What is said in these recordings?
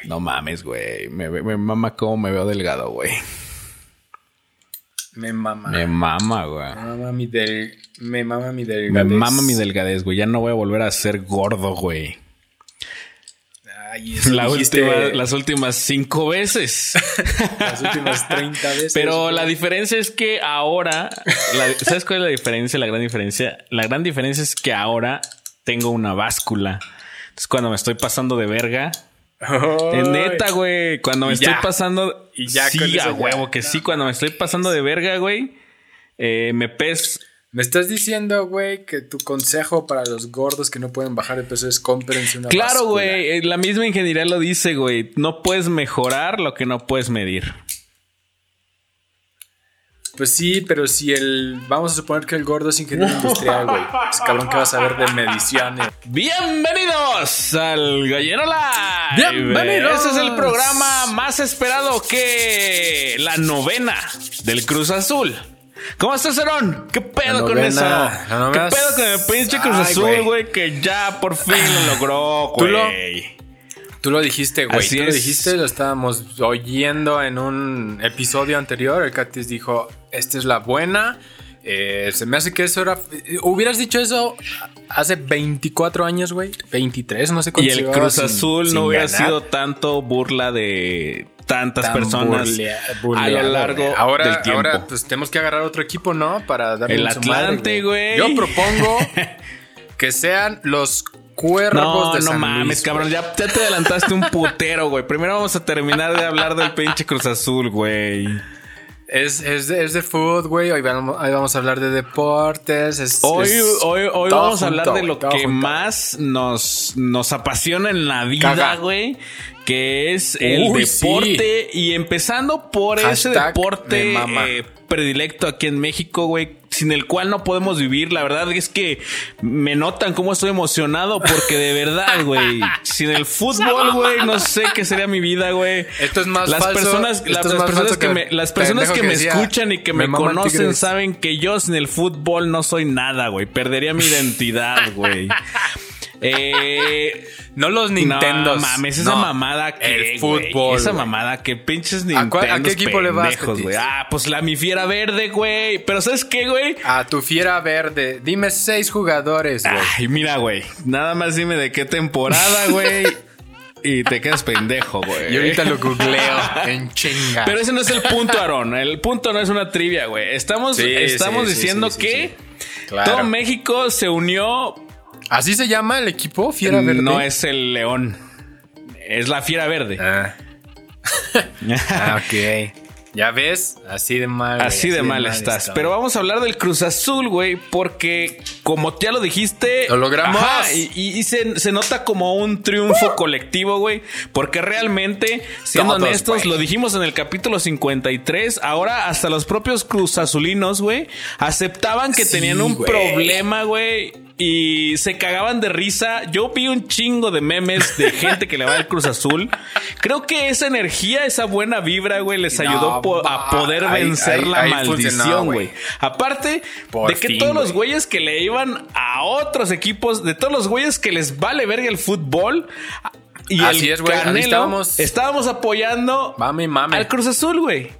güey. No mames, güey. Me, me mama cómo me veo delgado, güey. Me mama. Me mama, güey. Me mama mi, del... me mama mi Me delgadez. mama mi delgadez, güey. Ya no voy a volver a ser gordo, güey. Ay, eso La dijiste última- las últimas cinco veces. las últimas 30 veces. Pero güey. la diferencia es que ahora, la- ¿sabes cuál es la diferencia? La gran diferencia. La gran diferencia es que ahora tengo una báscula. Entonces cuando me estoy pasando de verga, Ay. es neta, güey, cuando me estoy pasando, Y ya sí, a huevo que sí, cuando me estoy pasando de verga, güey, eh, me pes. Me estás diciendo, güey, que tu consejo para los gordos que no pueden bajar de peso es cómprense una Claro, güey, eh, la misma ingeniería lo dice, güey. No puedes mejorar lo que no puedes medir. Pues sí, pero si el... Vamos a suponer que el gordo es ingeniero industrial, güey. Es cabrón que vas a ver de mediciones. Bienvenidos al Gallero Live. Bienvenidos. Este es el programa más esperado que la novena del Cruz Azul. ¿Cómo estás, Aaron? ¿Qué pedo con eso? ¿Qué pedo con el pinche Cruz Ay, Azul, güey. Que ya por fin lo logró, güey. Tú lo dijiste, güey. Así Tú lo dijiste, lo estábamos oyendo en un episodio anterior. El Catis dijo, esta es la buena. Eh, se me hace que eso era... Hubieras dicho eso hace 24 años, güey. 23, no sé Y cuánto el llevaba Cruz Azul sin no hubiera ganar. sido tanto burla de tantas Tan personas burlea- a lo largo ahora, del tiempo. Ahora, pues tenemos que agarrar otro equipo, ¿no? Para darle El Atlante, güey. Yo propongo que sean los cuervos No, de no mames, Luis, cabrón. Ya, ya te adelantaste un putero, güey. Primero vamos a terminar de hablar del pinche Cruz Azul, güey. Es, es, de, es de fútbol, güey. Hoy vamos, hoy vamos a hablar de deportes. Es, Hoy, es hoy, hoy vamos a hablar de lo que junto. más nos, nos apasiona en la vida, güey. Que es el Uy, deporte. Y empezando por ese deporte eh, predilecto aquí en México, güey. Sin el cual no podemos vivir. La verdad es que me notan cómo estoy emocionado. Porque de verdad, güey. sin el fútbol, güey, no sé qué sería mi vida, güey. Esto es más las falso- Personas, las, personas que que me, las personas que que me escuchan y que "Me conocen Tigres". saben que yo sin el fútbol no soy nada, güey. Perdería mi identidad, güey. Eh, No los Nintendo. no mames, esa mamada que El fútbol. esa mamada que pinches ¿A Nintendo. a qué equipo le vas, güey. Ah, pues la mi fiera verde, güey. Pero ¿sabes qué, güey? A tu fiera verde. Dime seis jugadores, güey. Ay, mira, güey. Nada más dime de qué temporada, güey. y te quedas pendejo, güey. Y ahorita lo googleo en chinga. Pero ese no es el punto, Aaron. El punto no es una trivia, güey. Estamos, Sí, estamos sí, diciendo sí, sí, que Claro. todo México se unió. ¿Así se llama el equipo? Fiera verde. No es el león. Es la fiera verde. Ah. Ah, ok. Ya ves, así de mal. güey, Así de mal estás. está. Pero vamos a hablar del Cruz Azul, güey, porque como ya lo dijiste... Lo logramos. Ajá, y se, se nota como un triunfo colectivo, güey, porque realmente, siendo Todos, honestos, güey. lo dijimos en el capítulo 53, ahora hasta los propios Cruz Azulinos, güey, aceptaban que Sí, tenían un güey. problema, güey, y se cagaban de risa. Yo vi un chingo de memes de gente que le va al Cruz Azul. Creo que esa energía, esa buena vibra, güey, les No, ayudó po- a poder ahí- vencer ahí- la ahí maldición, güey. Aparte Por de que fin, todos los güey. güeyes que le iban a otros equipos, de todos los güeyes que les vale verga el fútbol. Y Así el es, güey, estábamos apoyando Mami, mami. al Cruz Azul, güey.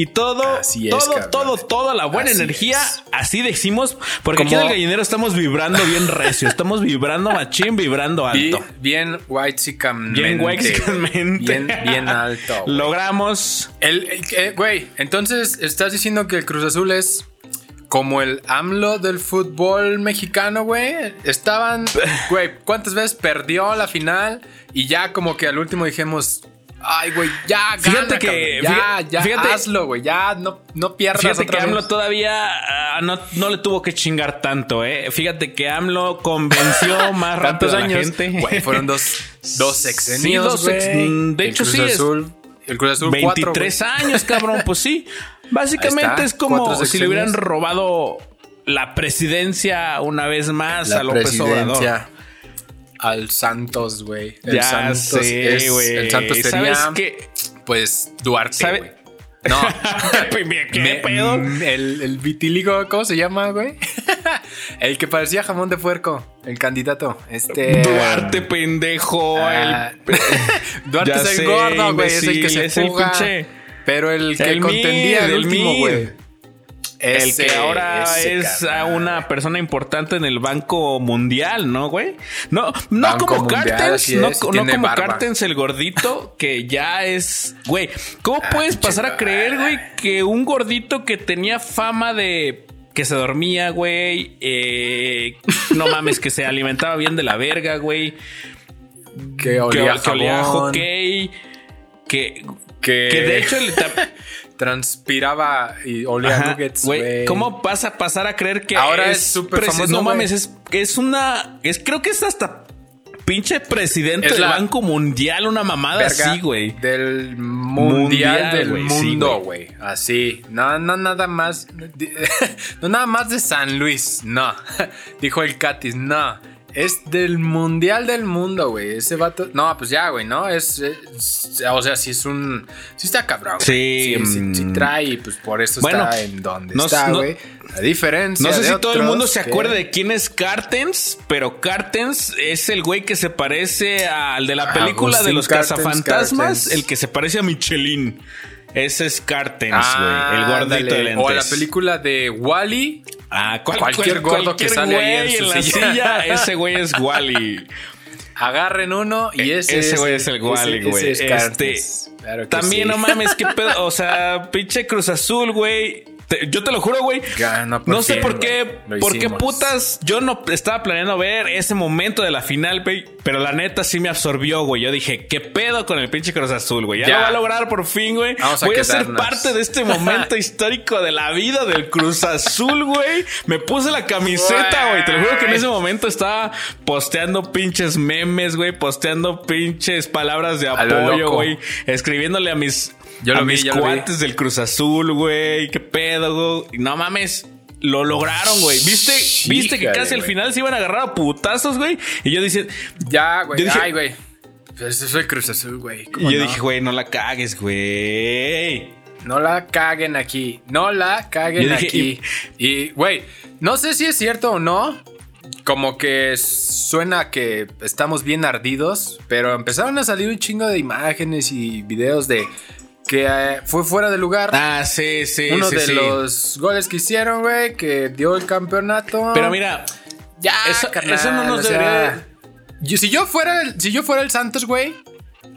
Y todo, Así es, todo, cabrón. todo, toda la buena Así energía, es. así decimos, porque aquí en el gallinero estamos vibrando bien recio, estamos vibrando machín, vibrando alto. bien whitexicamente. Bien whitexicamente. Bien, bien alto. Logramos El, el- eh, güey, entonces estás diciendo que el Cruz Azul es como el AMLO del fútbol mexicano, güey. Estaban, güey, ¿cuántas veces perdió la final? Y ya como que al último dijimos, ay, güey, ya, gana, Fíjate que- cabrón, ya, fíjate- ya, fíjate- hazlo, güey, ya, no, no pierdas Fíjate que otra AMLO vez. todavía ah, no, no le tuvo que chingar tanto, ¿eh? Fíjate que AMLO convenció más rápido a la años. gente. Güey, fueron dos, dos sexenios, Sí, dos sex- mm, de El hecho, Cruz sí es- Azul, El Cruz Azul 4, 23 años, cabrón. Pues sí. Básicamente está, es como si le hubieran robado la presidencia una vez más la a López Obrador. Al Santos, güey. El Ya Santos sé, es-. El Santos ¿Sabes sería, qué? pues, Duarte, ¿Sabe- güey. No. ¿Qué Me- pedo? mm, El, el vitiligo, ¿cómo se llama, güey? el que parecía jamón de puerco, el candidato. Este. Duarte, pendejo. Ah, el... Duarte es el gordo, güey. Es el que se fuga. Pero el que El contendía el el último, güey. El Ese- que ahora es carnal. una persona importante en el Banco Mundial, ¿no, güey? No, no Banco como Mundial, Cartens, no, no como barba. Cartens el gordito, que ya es, güey, ¿cómo Ah, puedes pasar a creer, güey, que un gordito que tenía fama de que se dormía, güey, eh, no mames, que se alimentaba bien de la verga, güey, Que olía, que olía a jabón, hockey, que, Que, que de hecho transpiraba y olía Ajá, nuggets, güey. ¿Cómo pasa a pasar a creer que Ahora es súper famoso, No mames, es, es una. Es, creo que es hasta pinche presidente Es del la- Banco Mundial, una mamada así, güey. Del mundial, Mundial, del mundo, güey. güey. Así. No, no, nada más. No, nada más de San Luis. No. Dijo el Catis. No. Es del mundial del mundo, güey. Ese vato. No, pues ya, güey, ¿no? Es, es- O sea, sí es un. Sí está cabrón. Sí, Sí, sí, sí mm. trae y pues por eso Bueno, está en donde no- está, no- güey. A diferencia. No sé de si todo el mundo se que- acuerda de quién es Cartens, pero Cartens es el güey que se parece al de la Ah, película de los Cartens, cazafantasmas, Cartens. el que se parece a Michelin. Ese es Cartens, Ah, güey. El gordito ándale. de lentes. O a la película de Wally. Ah, cual- Cualquier cual- gordo que sale ahí en su la silla. silla, ese güey es Wally. Agarren uno y ese, E-, Ese güey es el ese- Wally, ese güey. es Este. Claro También, sí. no mames, qué pedo. O sea, pinche Cruz Azul, güey. Te- Yo te lo juro, güey. No sé por qué, por qué putas. Yo no estaba planeando ver ese momento de la final, güey. Pero la neta sí me absorbió, güey. Yo dije, ¿qué pedo con el pinche Cruz Azul, güey? Ya, Ya. lo va a lograr por fin, güey. Vamos Voy a ser parte de este momento histórico de la vida del Cruz Azul, güey. Me puse la camiseta, güey. Te lo juro que en ese momento estaba posteando pinches memes, güey. Posteando pinches palabras de apoyo, güey. Escribiéndole a mis, Yo a lo vi, mis yo lo vi. cuates del Cruz Azul, güey. ¿Qué pedo, güey? No mames. Lo lograron, güey. ¿Viste? ¿Viste que casi al final se iban a agarrar a putazos, güey? Y yo dije, Ya, güey. Dije- Ay, güey. Pues soy Cruz Azul, güey. y ¿Cómo yo no? dije, güey, no la cagues, güey. No la caguen aquí. No la caguen dije, aquí. Y, güey, no sé si es cierto o no. Como que suena que estamos bien ardidos. Pero empezaron a salir un chingo de imágenes y videos de que eh, fue fuera de lugar. Ah, sí, sí, Uno sí, de sí. los goles que hicieron, güey, que dio el campeonato. Pero mira, Ya, Eso- carnal, eso no nos debería- yo- si yo fuera el, si yo fuera el Santos, güey,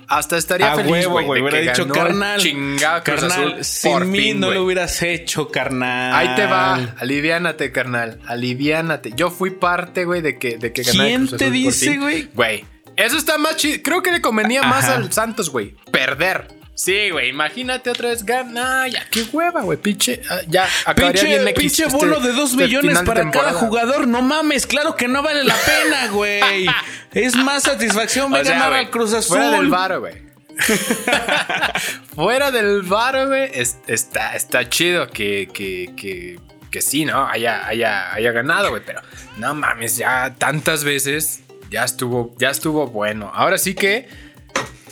hasta estaría a feliz, huevo, güey. Hubiera que dicho, carnal. chingado carnal, sin mí fin, no lo hubieras hecho, carnal. Ahí te va, aliviánate, carnal, aliviánate. Yo fui parte, güey, de que, de que ¿Quién te dice, güey? Güey, eso está más chido. Creo que le convenía más al Santos, güey, perder. Sí, güey, imagínate otra vez gana. Ya, qué hueva, güey, pinche. ah, Ya, acabaría Pinche, bien X pinche este- de 2 este millones para cada jugador. No mames, claro que no vale la pena, güey. es más satisfacción ver ganar al Cruz Azul. Fuera del varo, güey. fuera del varo, güey. es- está, está chido que, que, que, que sí, ¿no? Haya, haya, haya ganado, güey. Pero no mames, ya tantas veces. Ya estuvo, ya estuvo bueno. Ahora sí que.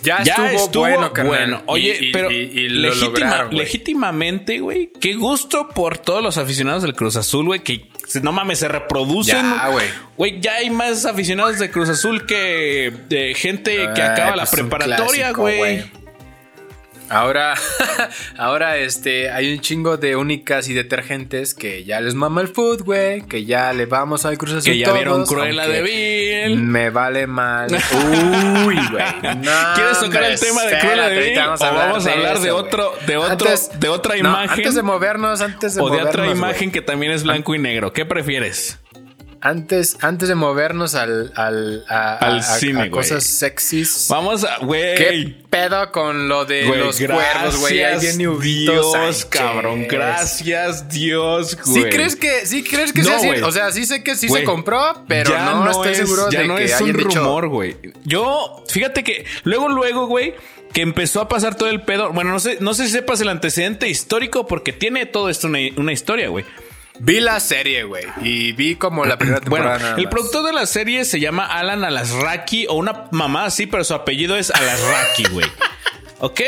Ya, ya estuvo, estuvo, bueno, bueno. carnal. Oye, Y- y- pero y- y lo legítima- lograron, güey. legítimamente, güey, qué gusto por todos los aficionados del Cruz Azul, güey, que no mames, se reproducen. Ya, güey. Güey, ya hay más aficionados de Cruz Azul que de gente que acaba la pues, preparatoria, güey. Ahora, ahora este, hay un chingo de únicas y detergentes que ya les mama el food, güey, que ya le vamos al Cruz Azul Que ya todos, vieron Cruella de Vil. Me vale mal. Uy, güey. No, ¿Quieres tocar el tema de Cruella de Vil? ahorita ¿O vamos a hablar de otro- de otro- de otra no, imagen? antes de movernos, antes de O de movernos, otra imagen que también es blanco y negro. ¿Qué prefieres? Antes, antes de movernos al, al, a, Al a- cine, a cosas sexys. Vamos a, güey. ¿Qué pedo con lo de los cuervos, güey? Ahí gracias, viene Huguito Dios, Sánchez. cabrón. Gracias, Dios, güey. ¿Sí crees que, sí crees que No, sea así? O sea, sí sé que sí se compró, pero ya no, estoy es, seguro ya de no que es un rumor, güey. Yo, fíjate que luego, luego, güey, que empezó a pasar todo el pedo. Bueno, no sé, no sé si sepas el antecedente histórico porque tiene todo esto una, una historia, güey. Vi la serie, güey, y vi como la primera Bueno, temporada. nada el productor de la serie se llama Alan Alasraki o una mamá así, pero su apellido es Alasraki, güey. ¿Ok?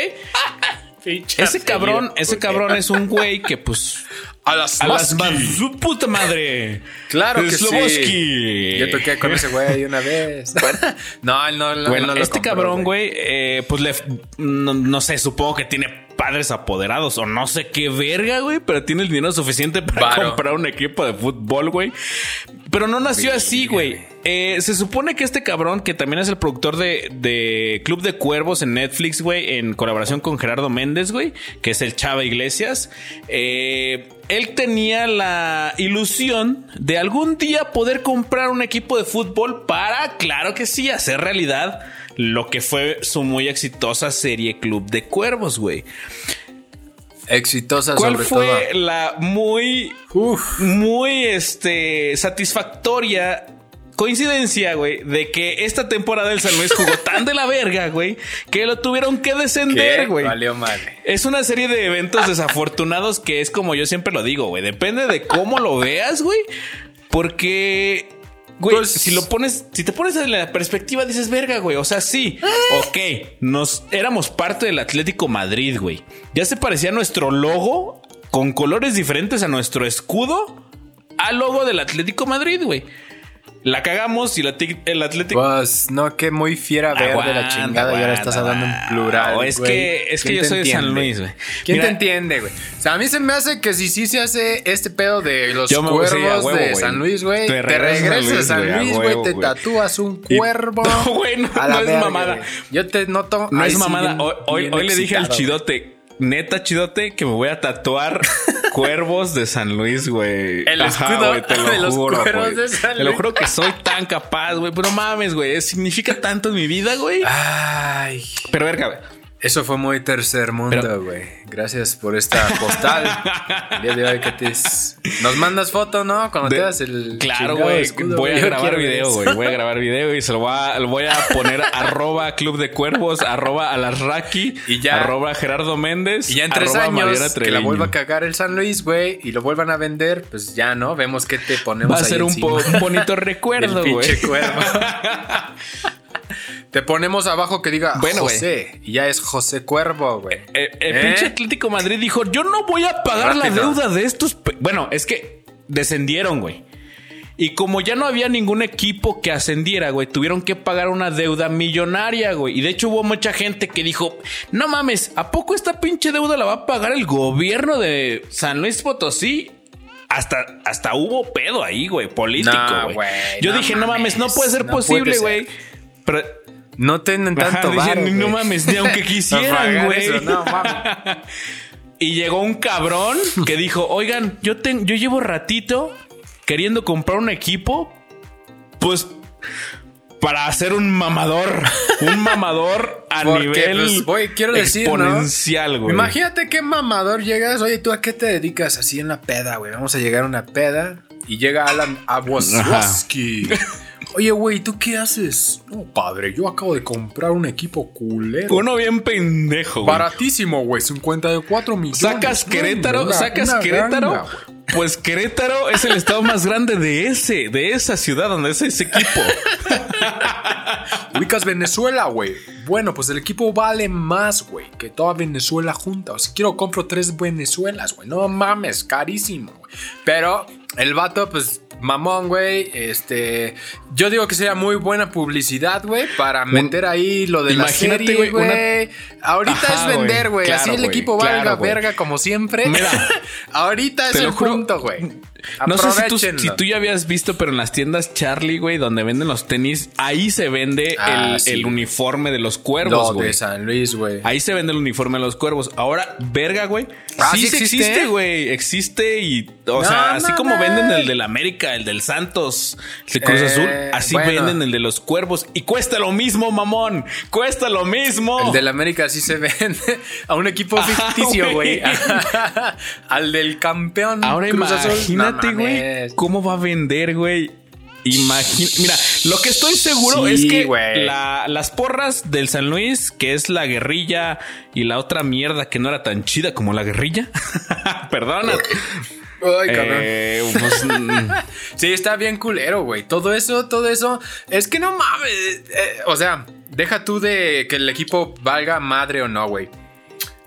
Pinche Ese cabrón, ese cabrón es un güey que pues A las A su puta madre. Claro que sí. Yo toqué con ese güey una vez. no, no, no- Bueno, él no lo este compró, cabrón, güey, eh, pues le. No, no sé, supongo que tiene padres apoderados o no sé qué verga, güey, pero tiene el dinero suficiente para comprar un equipo de fútbol, güey. Pero no nació así, güey. Eh, se supone que este cabrón, que también es el productor de, de Club de Cuervos en Netflix, güey, en colaboración con Gerardo Méndez, güey, que es el Chava Iglesias, eh, él tenía la ilusión de algún día poder comprar un equipo de fútbol para, claro que sí, hacer realidad lo que fue su muy exitosa serie Club de Cuervos, güey. Exitosa ¿Cuál sobre fue la muy todo. Uf. muy este satisfactoria coincidencia, güey, de que esta temporada del San Luis jugó tan de la verga, güey, que lo tuvieron que descender, güey. Valió madre. Es una serie de eventos desafortunados que es como yo siempre lo digo, güey, depende de cómo lo veas, güey, porque Güey, si lo pones, si te pones en la perspectiva, dices, verga, güey. O sea, sí, ok, nos éramos parte del Atlético Madrid, güey. Ya se parecía nuestro logo con colores diferentes a nuestro escudo al logo del Atlético Madrid, güey. La cagamos y la el Atlético. Pues no, que muy fiera verde la Aguanta, chingada y ahora aguanta, estás hablando en plural. no, es que- es que ¿Quién yo soy de San? Luis, güey. ¿Quién Mira- te entiende, güey? O sea, a mí se me hace que si sí se hace este pedo de los cuervos huevo, de. San Luis, güey. Te regresas a San Luis, güey, Te tatúas un Y- cuervo. No, güey, no- la no es verga, mamada. Yo te noto. No es mamada. bien- hoy hoy, bien hoy le dije al chidote, neta chidote, que me voy a tatuar cuervos de San Luis, güey. El escudo te lo de los juro, cuervos de San Te lo Luis. juro que soy tan capaz, güey. Pero no mames, güey. Significa tanto en mi vida, güey. Ay. Pero verga, güey. Eso fue muy tercer mundo, Pero- güey. Gracias por esta postal. el día de hoy que te... Nos mandas foto, ¿no? Cuando De- te das el Claro, güey. Voy a grabar video, güey. Voy a grabar video y se lo voy a, lo voy a poner arroba Club de Cuervos, arroba Alasraki, Y ya- arroba Gerardo Méndez. Y ya en tres años que la vuelva a cagar el San Luis, güey, y lo vuelvan a vender, pues ya, ¿no? Vemos que te ponemos Va a ahí ser un, po- un bonito recuerdo, güey. te ponemos abajo que diga Bueno. José, y ya es José Cuervo, güey. Eh, el ¿Eh? pinche Atlético Madrid dijo: Yo no voy a pagar la deuda de estos. pe-". Bueno, es que descendieron, güey. Y como ya no había ningún equipo que ascendiera, güey, tuvieron que pagar una deuda millonaria, güey. Y de hecho hubo mucha gente que dijo, no mames, ¿a poco esta pinche deuda la va a pagar el gobierno de San Luis Potosí? Hasta, hasta hubo pedo ahí, güey, político, No, güey. güey, Yo no dije, no mames, no puede ser no posible, puede güey. Pero No tienen Ajá, tanto varo, no mames, ni aunque quisieran, güey. No, mames. Y llegó un cabrón que dijo, oigan, yo, ten- yo llevo ratito queriendo comprar un equipo, pues para hacer un mamador, un mamador a Porque, nivel pues, güey, quiero decir, exponencial, güey. Imagínate qué mamador llegas. Oye, ¿tú a qué te dedicas? Así en la peda, güey. Vamos a llegar a una peda. Y llega Alan Awoslowski. Oye, güey, ¿tú qué haces? No, padre, yo acabo de comprar un equipo culero. Uno bien pendejo, güey. Baratísimo, güey. 54 millones. Sacas Querétaro, una- sacas una Querétaro. ganga, pues Querétaro es el estado más grande de ese, de esa ciudad donde es ese equipo. Ubicas Venezuela, güey. Bueno, pues el equipo vale más, güey, que toda Venezuela junta. O sea, quiero compro tres Venezuelas, güey. No mames, carísimo, güey. Pero el vato, pues, mamón, güey. Este. Yo digo que sería muy buena publicidad, güey, para meter ahí lo de la serie, güey, una-. Ahorita Ajá, es vender, güey. Así el equipo Claro, valga güey. verga como siempre. Mira, Ahorita es el juro, punto, güey. No sé si tú, si tú ya habías visto, pero en las tiendas Charlie, güey, donde venden los tenis, ahí se vende Ah, el, sí, el güey. uniforme de los Lo cuervos, güey. de San Luis, güey. Ahí se vende el uniforme de los cuervos. Ahora, verga, güey. Ah, sí, ¿sí sí existe? existe, güey. Existe y, o No sea, así como venden el del América, el del Santos, el Cruz Eh, Azul, así bueno. venden el de los cuervos. Y cuesta lo mismo, mamón. Cuesta lo mismo. El del América sí se vende a un equipo Ajá, ficticio, güey. güey. Al del campeón. Ahora Cruz Azul. Imagínate, No güey, cómo va a vender, güey. Imagina, mira, lo que estoy seguro Sí, es que la- las porras del San Luis, que es la guerrilla y la otra mierda que no era tan chida como la guerrilla, perdona. Ay. Eh, pues, mm, Sí, está bien culero, güey. Todo eso, todo eso. Es que no mames. eh, o sea, deja tú de que el equipo valga madre o no, güey.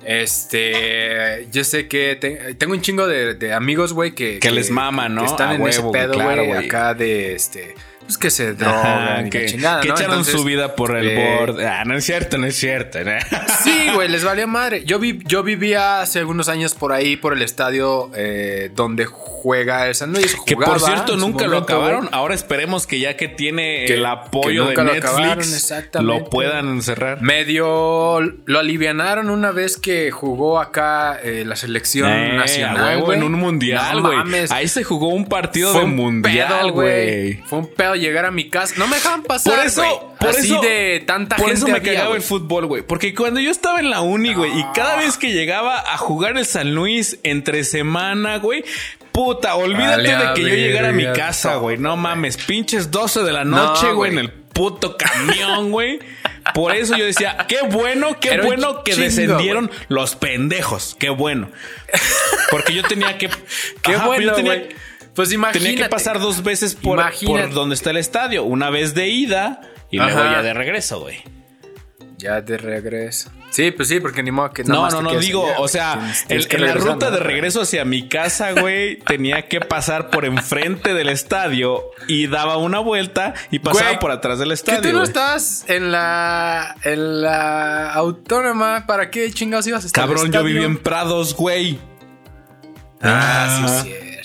Este, yo sé que te- tengo un chingo de, de amigos, güey, que, Que les mama, ¿no? Que están A en ese huevo, güey, pedo, güey. acá de este, pues que se drogan que, chingada, que ¿no? echaron Entonces, su vida por el eh, borde. Ah, no es cierto, no es cierto. ¿no? Sí, güey, les valió madre. Yo, vi, yo vivía hace algunos años por ahí, por el estadio eh, donde juega el San Luis. Que por cierto nunca lo acabaron. Ahora esperemos que ya que tiene Que- el apoyo que de lo Netflix, acabaron, exactamente. lo puedan cerrar. Medio lo alivianaron una vez que jugó acá eh, la selección Eh, nacional. güey. en un mundial, güey. Ahí se jugó un partido Fue de un mundial, güey. Fue un pedo llegar a mi casa. No me dejaban pasar. Por eso, por Así eso, de tanta por gente. eso me había, cagaba el fútbol, güey. Porque cuando yo estaba en la uni, güey, y cada vez que llegaba a jugar el San Luis entre semana, güey, puta, olvídate de que yo llegara a mi casa, güey. No mames, pinches 12 de la noche, No, güey, en el puto camión, güey. Por eso yo decía, qué bueno, qué Era bueno que chingo, descendieron los pendejos. Qué bueno. Porque yo tenía que. Qué Ajá, bueno, güey. Pues imagínate. Tenía que pasar dos veces por, donde está el estadio. Una vez de ida y luego ya de regreso, güey. Ya de regreso. Sí, pues sí, porque ni modo que nada No, no, no, quedes digo, allá, o sea, en, tienes que en la ruta ¿no? de regreso hacia mi casa, güey, tenía que pasar por enfrente del estadio y daba una vuelta y pasaba Güey, por atrás del ¿Que estadio. tú no estabas en la en la autónoma? ¿Para qué chingados ibas a estar? en el Cabrón, yo viví en Prados, güey. Ah, Ah. sí, es cierto.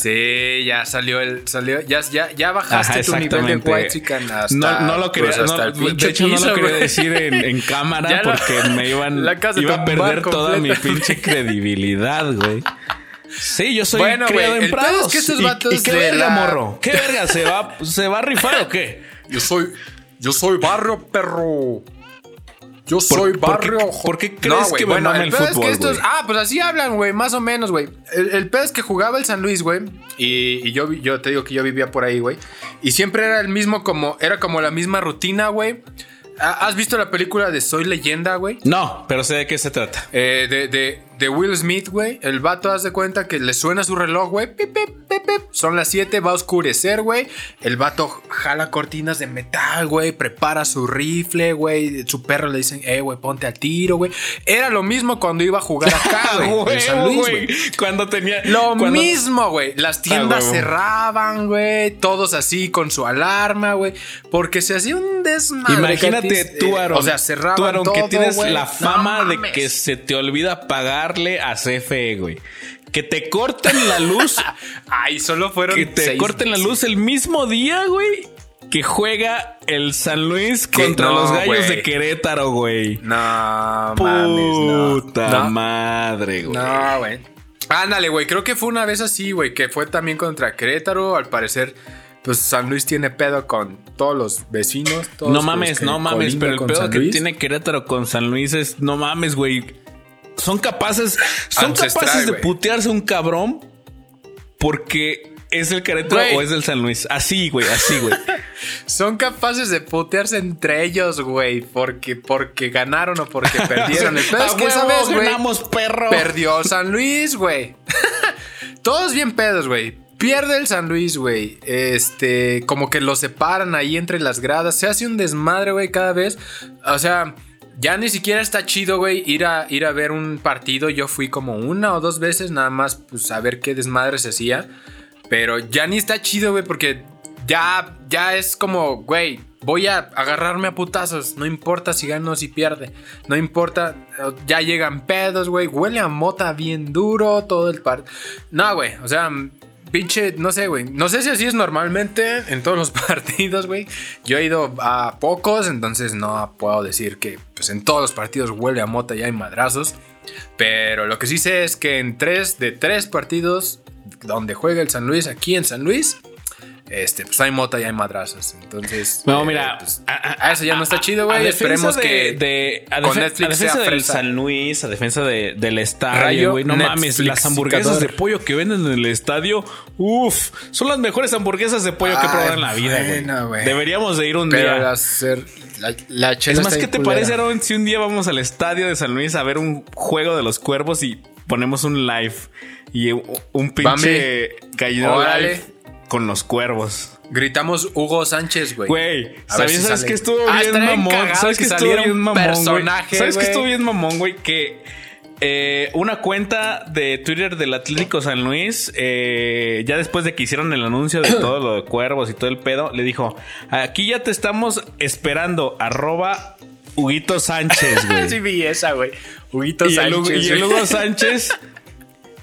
Sí, ya salió el. Salió, ya, ya, ya bajaste Ajá, tu nivel de exactamente. white chicken hasta. No, no lo quería, pues, no, de hecho no lo quería decir en, en cámara Ya lo- porque me iban, La casa iba a perder toda mi pinche credibilidad, güey. Sí, yo soy Bueno, criado güey, en pedo es Prados. que estos ¿Y- vatos ¿Y, qué de verga, la- morro? ¿Qué verga? ¿Se va, ¿Se va a rifar o qué? Yo soy. Yo soy barrio, perro. Yo soy por barrio. por qué crees que me mama el es fútbol, que estos-? Ah, pues así hablan, güey, más o menos, güey. El, el pedo es que jugaba el San Luis, güey. Y, y yo, yo te digo que yo vivía por ahí, güey. Y siempre era el mismo, como. Era como la misma rutina, güey. ¿Has visto la película de Soy Leyenda, güey? No, pero sé de qué se trata. Eh, de, de, de Will Smith, güey. El vato hace cuenta que le suena su reloj, güey. Pip, pip, pip, pip. Son las 7, va a oscurecer, güey. El vato jala cortinas de metal, güey. Prepara su rifle, güey. Su perro le dicen, eh, güey, ponte al tiro, güey. Era lo mismo cuando iba a jugar acá, güey. en San Huevo, Luis, güey. Cuando tenía. Lo cuando- mismo, güey. Las tiendas cerraban, güey. Todos así con su alarma, güey. Porque se hacía un desmadre. Imagínate que- tú, eh, Aaron. O sea, cerraban Tú, Aaron, que todo, tienes güey. la No fama de que se te olvida pagarle a CFE, güey. Que te corten la luz. Ay, solo fueron que te seis corten la luz el mismo día, güey. Que juega el San Luis contra no, los gallos güey. de Querétaro, güey. No, mames, no. Puta No. madre, güey. No, güey. Ándale, güey. Creo que fue una vez así, güey. Que fue también contra Querétaro. Al parecer, pues San Luis tiene pedo con todos los vecinos. todos No mames, no mames, pero el pedo que tiene Querétaro con San Luis es, no mames, güey. Son capaces, son Ancestral, capaces de putearse un cabrón porque es el Querétaro o es del San Luis. Así, güey, así, güey. Son capaces de putearse entre ellos, güey. Porque, porque ganaron o porque perdieron. El pedo es que vez, güey. ganamos, perro. Perdió San Luis, güey. Todos bien pedos, güey. Pierde el San Luis, güey. Este, como que lo separan ahí entre las gradas. Se hace un desmadre, güey, cada vez. O sea, ya ni siquiera está chido, güey, ir a, ir a ver un partido. Yo fui como una o dos veces nada más, pues, a ver qué desmadre se hacía. Pero ya ni está chido, güey, porque ya, ya es como, güey, voy a agarrarme a putazos. No importa si gano o si pierde. No importa, ya llegan pedos, güey. Huele a mota bien duro todo el par. No, güey, o sea, pinche, no sé, güey. No sé si así es normalmente en todos los partidos, güey. Yo he ido a pocos, entonces no puedo decir que pues, en todos los partidos huele a mota y hay madrazos. Pero lo que sí sé es que en tres de tres partidos donde juega el San Luis, aquí en San Luis, este, pues hay mota y hay madrazos. Entonces, No, eh, mira, pues, a- eso ya no está chido, güey. Esperemos de- que de, a, con Netflix a defensa sea del fresa. San Luis, a defensa de- del estadio, güey. No mames, las hamburguesas de pollo que venden en el estadio, uff, son las mejores hamburguesas de pollo que he probado en la vida, güey. bueno. Deberíamos de ir un Pero día. hacer la, la Es más, ¿qué te culera. parece, Aaron, si un día vamos al estadio de San Luis a ver un juego de los cuervos y ponemos un live y un pinche gallino Órale. live? Con los cuervos. Gritamos Hugo Sánchez, güey. Güey, ver si ¿sabes, que estuvo Ah, bien mamón? ¿Sabes que que estuvo bien mamón, güey? ¿Sabes que estuvo bien mamón, güey? Que eh, una cuenta de Twitter del Atlético San Luis, eh, ya después de que hicieron el anuncio de todo lo de cuervos y todo el pedo, le dijo, aquí ya te estamos esperando, arroba Huguito Sánchez, güey. sí vi esa, güey. Huguito y, el, Hugo- Sánchez. y el. Hugo Sánchez.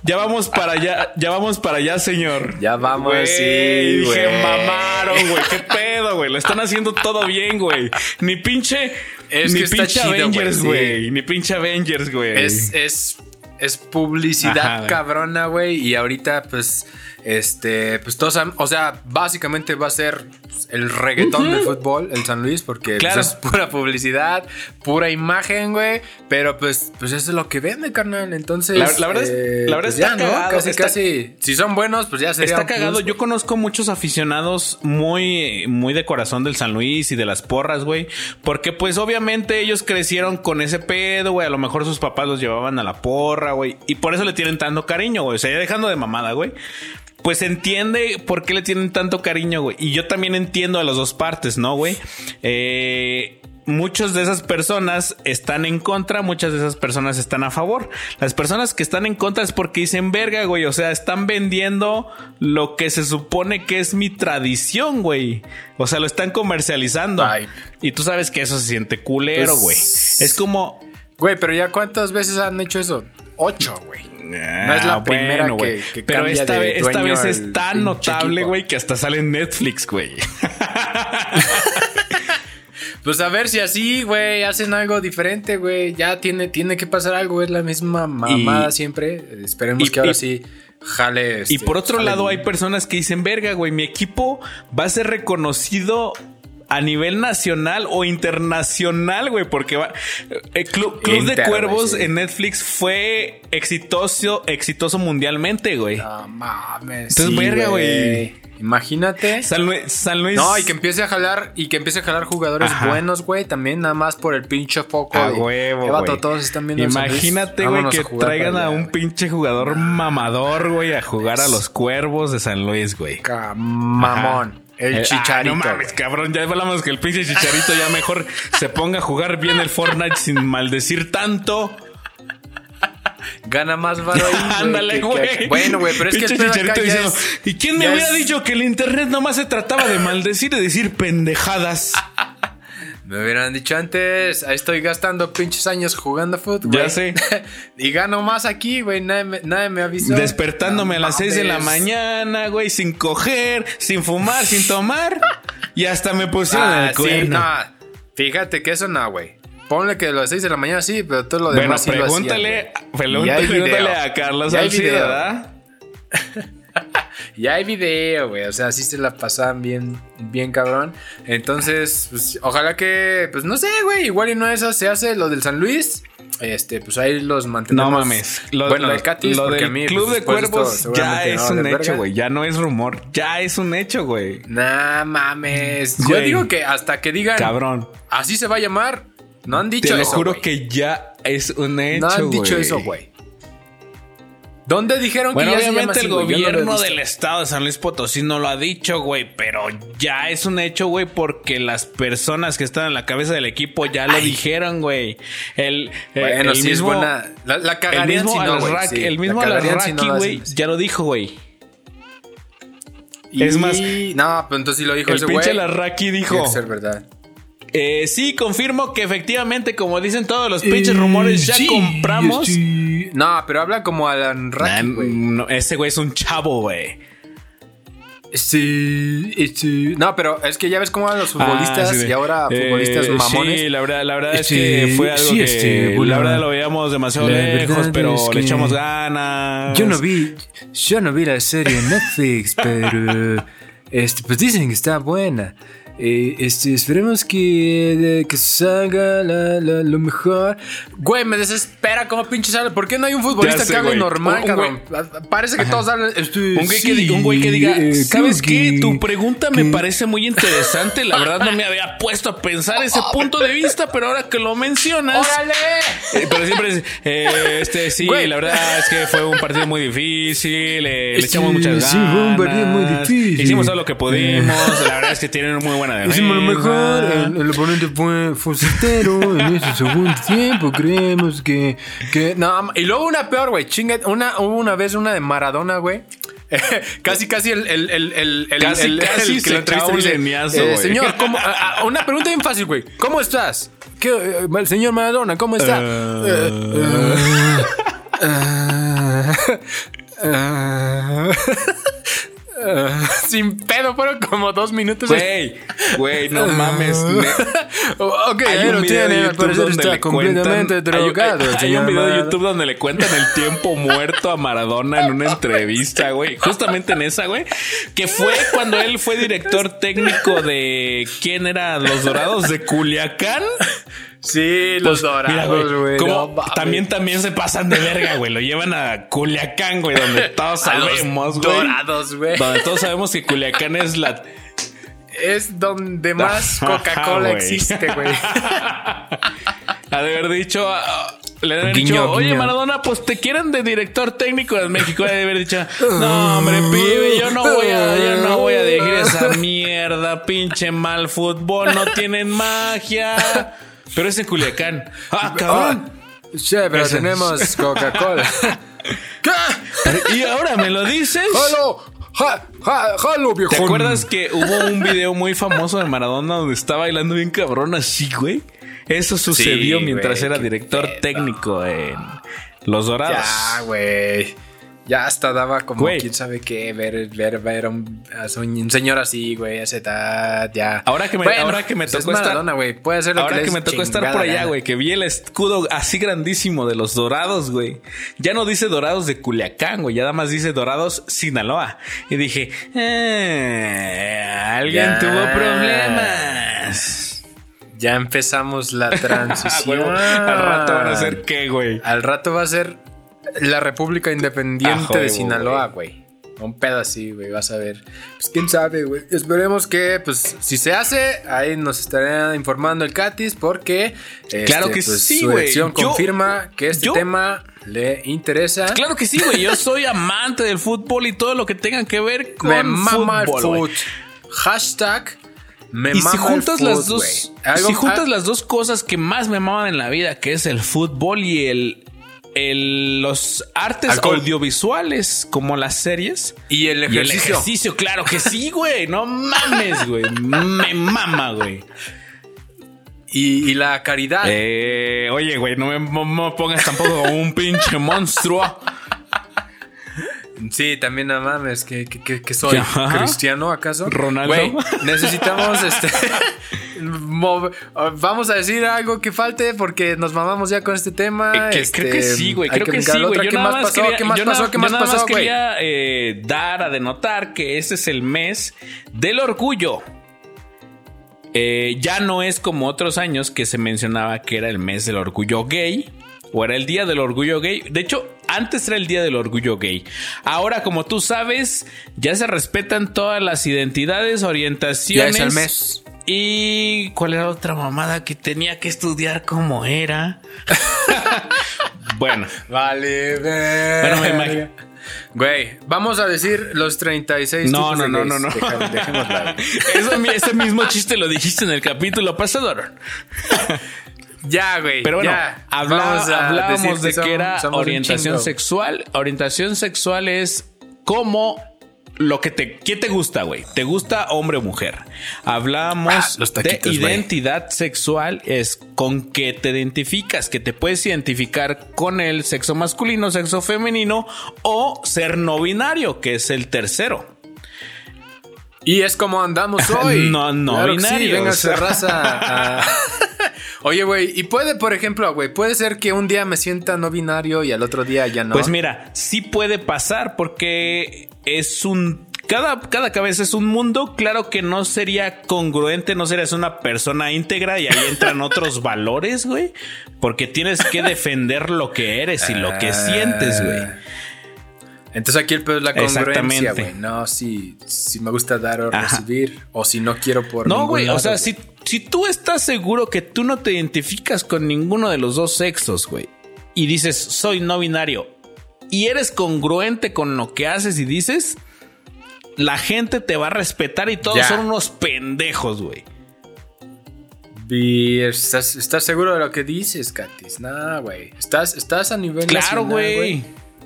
Ya vamos para allá, ya vamos para allá, señor. Ya vamos, Güey, sí, Dije, güey. mamaron, güey. ¿Qué pedo, güey? Lo están haciendo todo bien, güey. Ni pinche. Es ni que está pinche chido, güey, Avengers, sí. güey. Ni pinche Avengers, güey. Es, es, es publicidad Ajá, cabrona, güey. Y ahorita, pues, este, pues todos, o sea, básicamente va a ser el reggaetón del fútbol, el San Luis, porque pues, Claro. es pura publicidad, pura imagen, güey. Pero pues, pues eso es lo que vende, carnal. Entonces, La- la verdad es- eh, la verdad pues, está ya, ¿no? cagado, Casi, está- casi. Si son buenos, pues ya sería. Está plus, cagado. Yo conozco muchos aficionados muy, muy de corazón del San Luis y de las porras, güey. Porque, pues, obviamente ellos crecieron con ese pedo, güey. A lo mejor sus papás los llevaban a la porra, güey. Y por eso le tienen tanto cariño, güey. O sea, ya dejando de mamada, güey. Pues entiende por qué le tienen tanto cariño, güey. Y yo también entiendo a las dos partes, ¿no, güey? Eh. Muchas de esas personas están en contra, muchas de esas personas están a favor. Las personas que están en contra es porque dicen verga, güey. O sea, están vendiendo lo que se supone que es mi tradición, güey. O sea, lo están comercializando. Ay. Y tú sabes que eso se siente culero, Pues- güey. Es como. Güey, pero ya cuántas veces han hecho eso? Ocho, güey. No es la primera que- que Pero cambia esta, de vez, esta vez al es tan notable, güey, que hasta sale en Netflix, güey. Pues a ver si así, güey, hacen algo diferente, güey. Ya tiene, tiene que pasar algo, es la misma mamada Y- siempre. Esperemos y- que ahora y- sí jale. Y este, por otro jale lado, bien. hay personas que dicen, verga, güey, mi equipo va a ser reconocido a nivel nacional o internacional, güey, porque va. El Club, Club de Cuervos sí. en Netflix fue exitoso, exitoso mundialmente, güey. No mames. Entonces, sí, verga, güey. Imagínate. San Luis, San Luis- No, y que empiece a jalar, y que empiece a jalar jugadores Ajá. buenos, güey, también nada más por el pinche foco. A de, huevo, "Eh, vato, güey. todos están viendo Imagínate, güey, que a traigan a allá, un güey". pinche jugador mamador, güey, a jugar a los cuervos de San Luis, güey. Mamón. El Eh, chicharito. ah, no mames, cabrón. Ya hablamos que el pinche chicharito ya mejor se ponga a jugar bien el Fortnite sin maldecir tanto. Gana más varo ahí, Ándale, güey. Bueno, güey, pero es que Pinche el chicharito diciendo, es- ¿Y quién me hubiera es- dicho que el internet nomás se trataba de maldecir y decir pendejadas? Me hubieran dicho antes, ahí estoy gastando pinches años jugando fútbol. Ya sé. y gano más aquí, güey. Nadie, me- nadie me avisó. Despertándome a No las 6 de la mañana, güey, sin coger, sin fumar, sin tomar. Y hasta me pusieron Ah, el sí, cuerno. no. Fíjate que eso no, güey. Ponle que a las 6 de la mañana sí, pero todo lo Bueno, demás sí lo hacía, pregúntale, pregúntale, pregúntale a Carlos video. ¿verdad? Ya hay video, güey. O sea, sí se la pasaban bien, bien cabrón. Entonces, pues, ojalá que, pues no sé, güey. Igual y no eso se hace lo del San Luis. Este, pues ahí los mantenemos. No mames. Lo, bueno, lo- del Catis, lo del a mí, Club pues, de después esto Cuervos ya es un hecho, güey. Ya no es rumor. Ya es un hecho, güey. Nah, mames. Yo digo que hasta que digan Cabrón. así se va a llamar, no han dicho Te lo eso. juro güey. que ya es un hecho, no han dicho eso, güey. ¿Dónde dijeron Bueno, que ya se llama obviamente así, el güey? No gobierno visto. del estado de San Luis Potosí no lo ha dicho, güey, pero ya es un hecho, güey, porque las personas que están en la cabeza del equipo ya lo dijeron, güey. El, eh, Bueno, el sí mismo, es buena. La, la el mismo si no, güey, sí. el mismo La cagarían si no güey, ya lo dijo, güey. Y- Es más, No, pero entonces sí lo dijo El ese güey. pinche Alasraqui dijo, Tiene que ser verdad. eh, sí, confirmo que efectivamente, como dicen todos los pinches rumores, ya compramos. No, pero habla como Alan Nah, Raki, güey. no, ese güey es un chavo, güey. Sí, sí. No, pero es que ya ves cómo eran los futbolistas Ah, sí, y ahora eh, futbolistas mamones. Sí, la verdad, la verdad es que fue algo sí, que este, la verdad lo veíamos demasiado la lejos, pero es le que echamos ganas. Yo no vi, yo no vi la serie en Netflix, pero este, pues dicen que está buena. Eh, este, esperemos que, que salga la, la- lo mejor. Güey, me desespera como pinche sale. ¿Por qué no hay un futbolista sé, que hable normal, Un- un cabrón? Parece que todos hablan. este, Un güey, que, sí, di- un güey que diga, eh, ¿sabes creo qué? que- Tu pregunta me que- parece muy interesante. La verdad no me había puesto a pensar ese punto de vista, pero ahora que lo mencionas... ¡Órale! Eh, Pero siempre es, eh, este, sí, Güey. la verdad es que fue un partido muy difícil, eh, le, Este, echamos muchas ganas. sí, fue un partido muy difícil. Hicimos todo lo que pudimos, la verdad es que tienen muy buena. Hicimos lo mejor, el, el oponente fue, certero en ese segundo tiempo, creemos que, que... No, y luego una peor, güey, chinga, una, hubo una vez una de Maradona, güey. casi, casi el, el, el, el, el- Casi, el- casi el un leñazo, eh. Señor, ¿cómo- a- a- una pregunta bien fácil, güey. ¿Cómo estás? ¿Qué, eh, el señor Maradona, ¿cómo está? Eh, eh, eh, sin pedo, fueron como dos minutos. Güey, güey, no mames. ne- ok, Hay un video de tiene, al YouTube donde está le completamente cuentan. hay- drogado. Hay, un video de. YouTube donde le cuentan el tiempo muerto a Maradona en una entrevista, güey. Justamente en esa, güey. Que fue cuando él fue director técnico de. ¿Quién era? Los Dorados de Culiacán. Sí, los Mira, dorados, güey. no también, también se pasan de verga, güey. Lo llevan a Culiacán, güey, donde todos sabemos, güey. dorados, güey. Donde todos sabemos que Culiacán es la Es donde más Coca-Cola existe, güey. Ha de haber dicho, ah, le ha de haber Guiño, dicho, oye guiño. Maradona, pues te quieren de director técnico de México. Ha de haber dicho, no, hombre, pibe, yo no voy a, yo no voy a dirigir esa mierda, pinche mal fútbol, no tienen magia. Pero es en Culiacán. Ah, cabrón. Sí, pero Ese- tenemos Coca-Cola. ¿Qué? Y ahora me lo dices. ¡Jalo! Ja, ja, ¡Jalo, viejo! ¿Te acuerdas que hubo un video muy famoso de Maradona donde está bailando bien cabrón así, güey? Eso sucedió Sí, mientras güey, era director pedo. técnico en Los Dorados. Ya, güey. Ya hasta daba como Güey. quién sabe qué ver, ver, ver a un, a un- señor así, güey, a esa edad, ya. Ahora que me- ahora que me pues es tocó estar- Maradona, güey. Puede hacer lo Ahora que, me tocó estar por allá, gana. güey, que vi el escudo así grandísimo de los Dorados, güey. Ya no dice Dorados de Culiacán, güey, ya nada más dice Dorados Sinaloa. Y dije, eh, alguien Ya. tuvo problemas. Ya empezamos la Ah, transición. Al rato van a ser qué, güey. Al rato va a ser la República Independiente Ah, de Sinaloa, güey. Un pedo así, güey, vas a ver. Pues quién sabe, güey. Esperemos que, pues, si se hace, ahí nos estará informando el Catis, porque. Claro este, que pues, sí, Su güey. confirma que este yo- tema le interesa. Claro que sí, güey. Yo soy amante del fútbol y todo lo que tengan que ver con me mama el fútbol, güey. foot. Hashtag. Me Y mama si juntas el las dos, si juntas ah, las dos cosas que más me amaban en la vida, que es el fútbol y el, el los artes Alcohol. audiovisuales, como las series. Y el Y el ejercicio. ejercicio, claro que sí, güey. No mames, güey. Me mama, güey. Y, y la caridad. Eh, oye, güey, no me, pongas tampoco como un pinche monstruo. Sí, también no mames, que, que, que- soy Ajá. cristiano acaso. Ronaldo. Güey, necesitamos este vamos a decir algo que falte porque nos mamamos ya con este tema. Eh, que- este, creo que sí, güey. Creo que, sí, güey. Yo ¿Qué nada más pasó? quería, ¿Qué más yo pasó? nada- ¿Qué más yo nada pasó, quería eh, dar a denotar que este es el mes del orgullo. Eh, ya no es como otros años que se mencionaba que era el mes del orgullo gay. O era el día del orgullo gay. De hecho, antes era el día del orgullo gay. Ahora, como tú sabes, ya se respetan todas las identidades, Ya orientaciones. es el mes. ¿Y cuál era otra mamada que tenía que estudiar cómo era? bueno, Vale, Bueno, me imagino- Güey, vamos a decir los 36 No, tipos no, no, no, no. Dejémoslo ahí. Eso, ese mismo chiste lo dijiste en el capítulo pasado. Ya, güey. Pero bueno, ya. habla- Vamos a hablábamos de que era orientación sexual. Orientación sexual es como lo que te, ¿qué te gusta, güey? ¿Te gusta hombre o mujer? Hablamos Ah, los de taquitos, identidad sexual, es con que te identificas, que te puedes identificar con el sexo masculino, sexo femenino o ser no binario, que es el tercero. Y es como andamos hoy. No, no Claro. Sí, véngase raza. a- Oye, güey, y puede, por ejemplo, güey, puede ser que un día me sienta no binario y al otro día ya no. Pues mira, sí puede pasar porque es un cada, cada cabeza es un mundo. Claro que no sería congruente, no serías una persona íntegra y ahí entran otros valores, güey. Porque tienes que defender lo que eres y lo que sientes, güey. Entonces aquí el peor es la congruencia, güey. No, si, si me gusta dar o recibir, o si no quiero por No, güey, o sea, si, si tú estás seguro que tú no te identificas con ninguno de los dos sexos, güey, y dices, soy no binario, y eres congruente con lo que haces y dices, la gente te va a respetar y todos son unos pendejos, güey. ¿Estás, ¿Estás, seguro de lo que dices, Katis? No, güey. Estás, estás a nivel Claro, güey.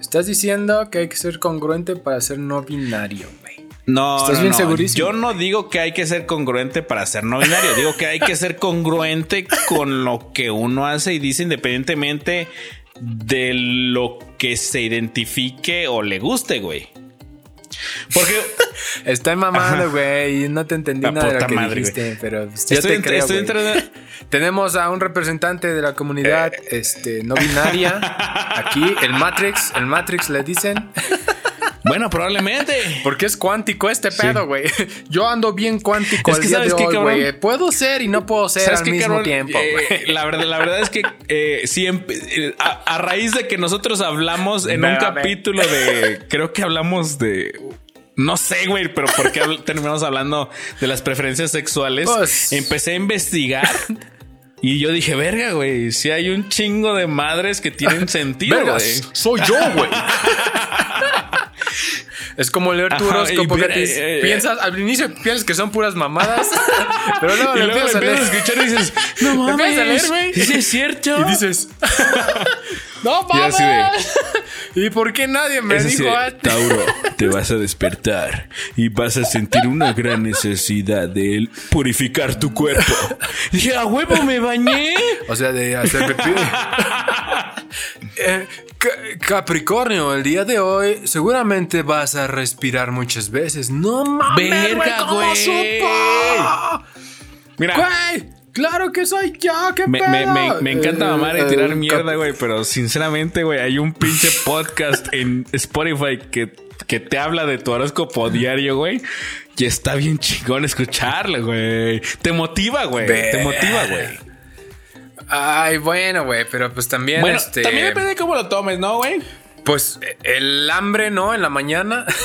Estás diciendo que hay que ser congruente para ser no binario, güey. No, ¿Estás bien segurísimo? Yo no digo que hay que ser congruente para ser no binario. digo que hay que ser congruente con lo que uno hace y dice independientemente de lo que se identifique o le guste, güey. Porque estoy mamando, güey, y no te entendí nada de lo que dijiste, pero yo te creo, Tenemos a un representante de la comunidad eh. este, no binaria aquí, el Matrix, el Matrix le dicen. Bueno, probablemente. Porque es cuántico este pedo, güey. Yo ando bien cuántico es que, día de hoy, güey. Puedo ser y no puedo ser al mismo tiempo. Eh, la, verdad, la verdad es que eh, siempre, eh, a, raíz de que nosotros hablamos en un capítulo de, creo que hablamos de no sé, güey, pero ¿por qué terminamos hablando de las preferencias sexuales? Pues, Empecé a investigar. Y yo dije, verga, güey, si hay un chingo de madres que tienen sentido, güey. Soy yo, güey. Es como leer tu horóscopo que eh, eh, piensas, al inicio piensas que son puras mamadas, pero luego, y luego empiezas, a, leer. escuchar y dices, no mames, a leer, güey. Sí, es cierto. Y dices, no mames. Y, ¿Y por qué nadie me dijo antes? Tauro, te vas a despertar y vas a sentir una gran necesidad de purificar tu cuerpo. dije, a huevo me bañé. O sea, de hacer pipí. Eh, Capricornio, el día de hoy seguramente vas a respirar muchas veces. No mames, Verga, güey. Mira. Güey, claro que soy yo, qué me, me, me, encanta eh, mamar y tirar eh, mierda, güey, pero sinceramente, güey, hay un pinche podcast en Spotify que, que te habla de tu horóscopo diario, güey. Y está bien chingón escucharlo, güey. Te motiva, güey. Te motiva, güey. Ay, bueno, güey, pero pues también. Bueno, este, también depende de cómo lo tomes, ¿no, güey? Pues el hambre, ¿no? En la mañana.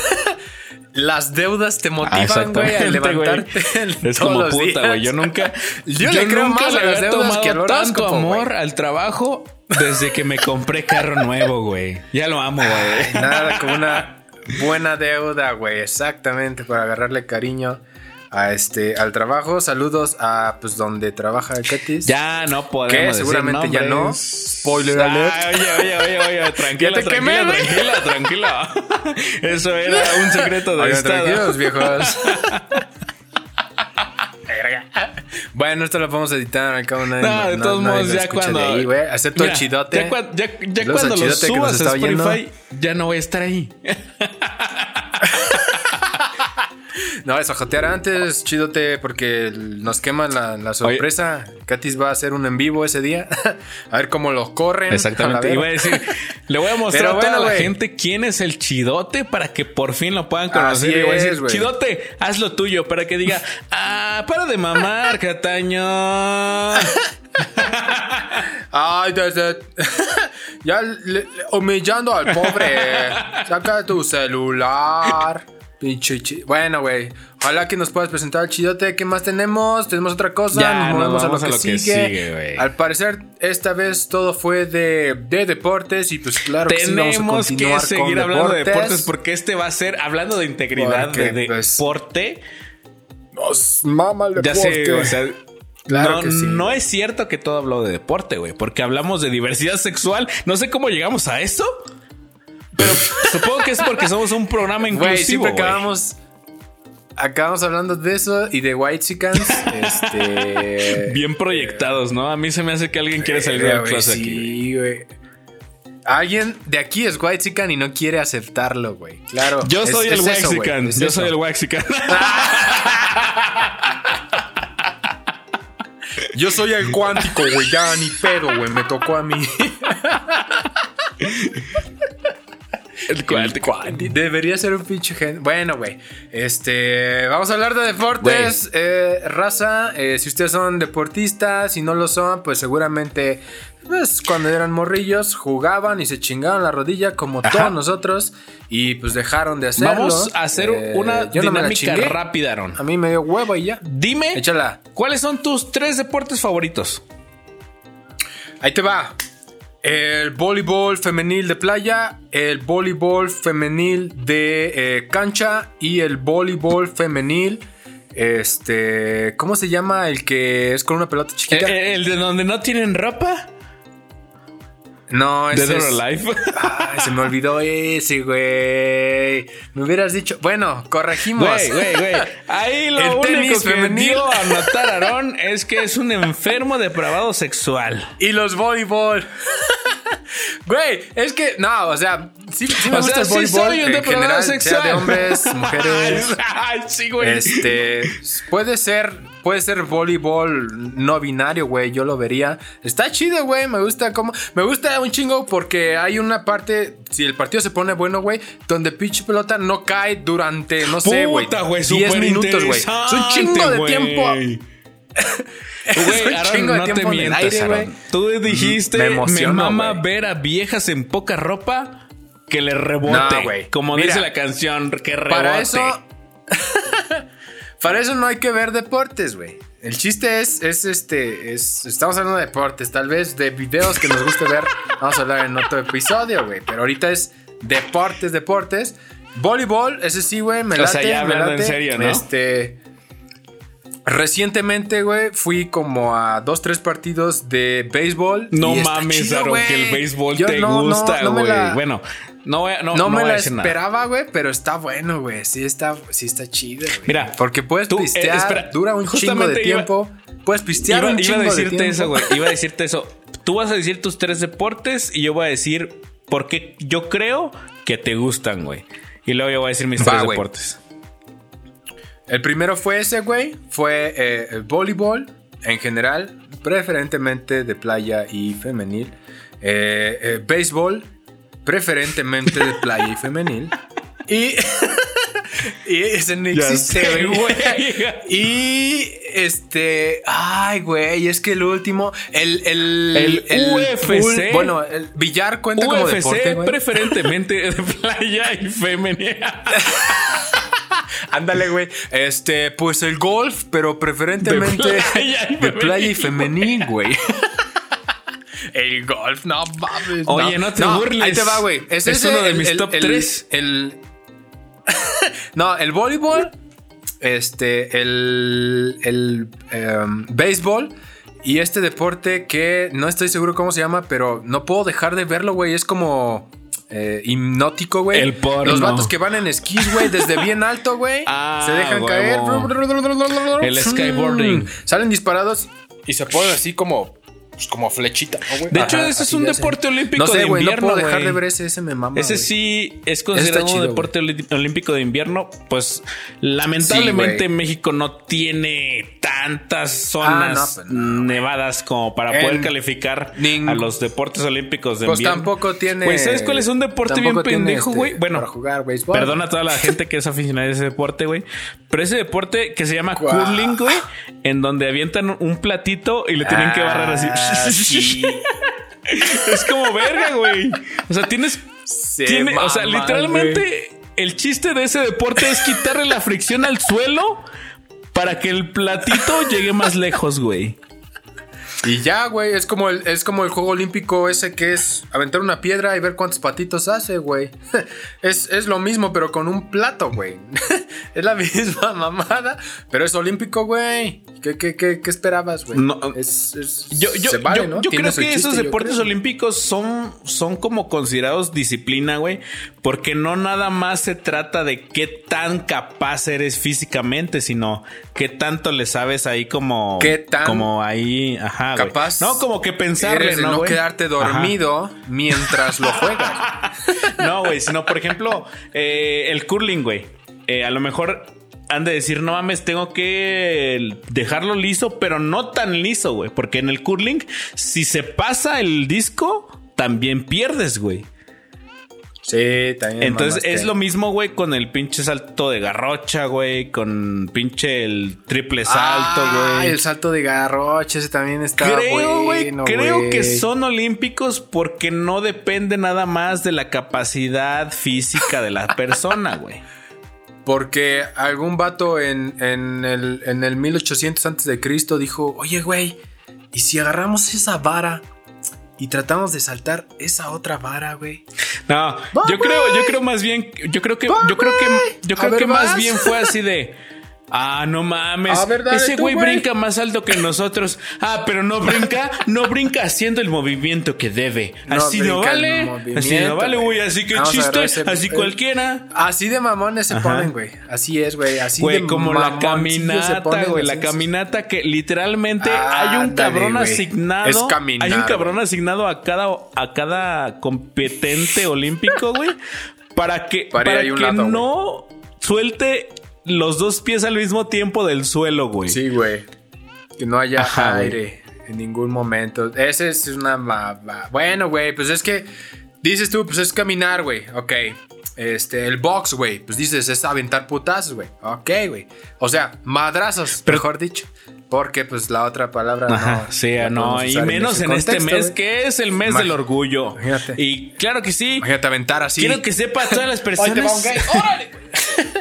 Las deudas te motivan, güey, a levantarte. Es como puta, güey. Yo nunca. yo, le creo nunca más a las deudas que al tanto amor al trabajo desde que me compré carro nuevo, güey. Ya lo amo, güey. Nada como una buena deuda, güey. Exactamente, para agarrarle cariño a este al trabajo. Saludos a pues donde trabaja el Ketis. Ya no podemos. Que seguramente ya no. Spoiler alert. oye, oye, oye, oye, tranquila, tranquila, tranquila, tranquila, Eso era un secreto de Oigan, estado. Tranquilos, viejos. Bueno, esto lo podemos editar al cabo. No, no, de todos modos, ya cuando. ahí, Acepto el chidote. Ya, ya, cuando lo subas a Spotify, ya no voy a estar ahí. No, es jotear antes, chidote, porque nos quema la, sorpresa. Katis va a hacer un en vivo ese día. a ver cómo lo corren. Exactamente. Iba a decir, le voy a mostrar a toda la gente quién es el chidote para que por fin lo puedan conocer. y voy a decir, chidote, haz lo tuyo para que diga, ah, para de mamar, Cataño. Ay, desde. ya humillando al pobre. Saca tu celular. Pinche Bueno, güey. Ojalá que nos puedas presentar el chidote. ¿Qué más tenemos? Tenemos otra cosa. Ya, nos movemos a lo, que, sigue. Al parecer, esta vez todo fue de, deportes. Y pues claro tenemos que, que seguir hablando de deportes porque este va a ser hablando de integridad de pues, deporte. Nos mama el deporte. Ya sé, o sea. Claro no, no es cierto que todo habló de deporte, güey, porque hablamos de diversidad sexual. No sé cómo llegamos a eso. Pero supongo que es porque somos un programa inclusivo. Güey, siempre acabamos. Acabamos hablando de eso y de White Chickens. este. Bien proyectados, ¿no? A mí se me hace que alguien quiere salir de la clase sí, güey. Alguien de aquí es White Chicken y no quiere aceptarlo, güey. Claro. Yo soy el White. Yo soy el White Chicken. Yo soy el cuántico, güey. Ya ni pedo, güey. Me tocó a mí. El Quanti. Debería ser un pinche gen. Bueno, güey. Este. Vamos a hablar de deportes. Eh, raza. eh, si ustedes son deportistas, si no lo son, pues seguramente. Pues cuando eran morrillos, jugaban y se chingaban la rodilla como Ajá. todos nosotros. Y pues dejaron de hacerlo. Vamos a hacer Eh, una no dinámica rápida, Aaron. A mí me dio huevo y ya. Dime, Échala. ¿cuáles son tus tres deportes favoritos? Ahí te va. El voleibol femenil de playa, el voleibol femenil de eh, cancha y el voleibol femenil. Este. ¿Cómo se llama el que es con una pelota chiquita? Eh, eh, ¿El de donde no tienen ropa? No, ese Dead or es. Alive. Ay, se me olvidó ese, güey. Me hubieras dicho. Bueno, corregimos. Güey, güey, güey. Ahí lo El único tenis que femenil. dio a notar Aarón es que es un enfermo depravado sexual. Y los voleibol. Güey, es que, no, o sea, sí, sí me O gusta sea, el sí voleibol soy un depravado general, sexual. sea de hombres, mujeres. Ay, sí, güey. Este, puede ser, puede ser voleibol no binario, güey, yo lo vería. Está chido, güey, me gusta como, me gusta un chingo porque hay una parte, si el partido se pone bueno, güey, donde pinche pelota no cae durante, no sé, güey, Puta, güey, 10 súper minutos, güey. Es un chingo de tiempo. Güey, Aaron, no te mientas, aire, Aaron. Tú dijiste, Me me, emociono, mama güey. ver a viejas en poca ropa que le rebote. No, güey. Como Mira, dice la canción, que rebote. Para eso. para eso no hay que ver deportes, güey. El chiste es, es este, es, estamos hablando de deportes, tal vez de videos que nos guste ver, vamos a hablar en otro episodio, güey. Pero ahorita es deportes, deportes. Voleibol, ese sí, güey, me O sea, late, ya me hablando en serio, ¿no? Este, recientemente, güey, fui como a dos, tres partidos de béisbol. No mames, Aaron, que el béisbol Yo te no- gusta, no güey. la- Bueno, no voy a, no, no, no me voy a decir esperaba, güey, pero está bueno, güey. Sí está, sí está chido. Mira, porque puedes tú, eh, pistear, espera, dura un chingo de iba- tiempo. puedes pistear Iba, un iba chingo a de decirte eso, güey. Iba a decirte eso. Tú vas a decir tus tres deportes y yo voy a decir por qué yo creo que te gustan, güey. Y luego yo voy a decir mis Va, tres deportes. El primero fue ese, güey. Fue eh, el voleibol en general, preferentemente de playa y femenil. Eh, eh, béisbol, preferentemente de playa y femenil. Y, y ese no existe, güey. Y este, ay, güey, es que el último, el, el, El UFC. pool- bueno, el billar cuenta como UFC deporte, güey. preferentemente de playa y femenina. Ándale, güey. Este, pues el golf, pero preferentemente De playa y y femenil. femenil, güey. El golf, no mames. Oye, no te burles. Ahí te va, güey. Es uno de mis top tres. El, no, el voleibol, este, el, el em, béisbol y este deporte que no estoy seguro cómo se llama, pero no puedo dejar de verlo, güey. Es como eh, hipnótico, güey. El porno. Los vatos que van en esquís, güey, desde bien alto, güey. Ah, se dejan huevo. caer. El skyboarding. Salen disparados y se ponen así como, pues, como flechita. De hecho, Ajá, ese es un deporte olímpico No sé, de güey, no invierno, puedo dejar de ver ese, ese me mama. Ese sí es considerado chido, un deporte olímpico de invierno. Pues lamentablemente Sí. México no tiene tantas zonas Ah, no, pues nevadas como para poder calificar ning- a los deportes olímpicos de Pues invierno. tampoco tiene. Güey, ¿sabes cuál es un deporte bien pendejo, este, güey? Bueno, para jugar béisbol. Perdona a toda la gente que es aficionada a ese deporte, güey. Pero ese deporte que se llama curling, güey, en donde avientan un platito y le tienen que barrer así. Ah, sí. es como verga, güey. O sea, tienes. Se tiene- o sea, literalmente, el chiste de ese deporte es quitarle la fricción al suelo para que el platito llegue más lejos, güey. Y ya, güey, es como el, es como el juego olímpico ese que es aventar una piedra y ver cuántos patitos hace, güey. Es, es lo mismo, pero con un plato, güey. es la misma mamada, pero es olímpico, güey. ¿Qué, qué, qué, qué esperabas, güey? No, es, es- Yo, yo, se vale, yo- ¿no? yo creo que chiste, esos deportes creo. olímpicos son, son como considerados disciplina, güey. Porque no nada más se trata de qué tan capaz eres físicamente, sino qué tanto le sabes ahí como. Qué tan Como ahí. Ajá. Capaz No, como que pensarle, ¿no? no quedarte dormido mientras lo juegas. No, güey, sino por ejemplo, eh, el curling, güey. Eh, a lo mejor han de decir, no mames, tengo que dejarlo liso, pero no tan liso, güey. Porque en el curling, si se pasa el disco, también pierdes, güey. Sí, también. Entonces mamaste. es lo mismo, güey, con el pinche salto de garrocha, güey, con pinche el triple salto, Ah, güey. el salto de garrocha, ese también está Creo, güey, bueno, creo güey. que son olímpicos porque no depende nada más de la capacidad física de la persona, güey. Porque algún vato en, en el, en el 1800 antes de Cristo dijo, oye, güey, ¿y si agarramos esa vara y tratamos de saltar esa otra vara, güey? No, yo creo, yo creo más bien, yo creo que, yo creo que, yo creo que más bien fue así de. Ah, no mames. A ver, dale Ese güey brinca más alto que nosotros. Ah, pero no brinca, no brinca haciendo el movimiento que debe. No Así no, brinca el vale. Así no vale, güey. Así que chiste, así cualquiera. Así de mamones se Ajá. ponen, güey. Así es, güey. Así Güey, de como la caminata, güey. La caminata que literalmente Ah, hay un cabrón asignado. Es caminar, hay un cabrón asignado a cada, a cada competente olímpico, güey. Para que, Para para que lado, no suelte los dos pies al mismo tiempo del suelo, güey. Sí, güey. Que no haya Ajá, güey. aire en ningún momento. Ese es una... Bueno, güey, pues es que... Dices tú, pues es caminar, güey. Ok. Este, el box, güey. Pues dices, es aventar putazos, güey. Ok, güey. O sea, madrazos, Pero- mejor dicho. Porque, pues, la otra palabra Ajá, no. sí, no, y menos en este mes que es el mes del orgullo. Imagínate. Y claro que sí. Imagínate aventar así. Quiero que sepa todas las personas. ¡Órale!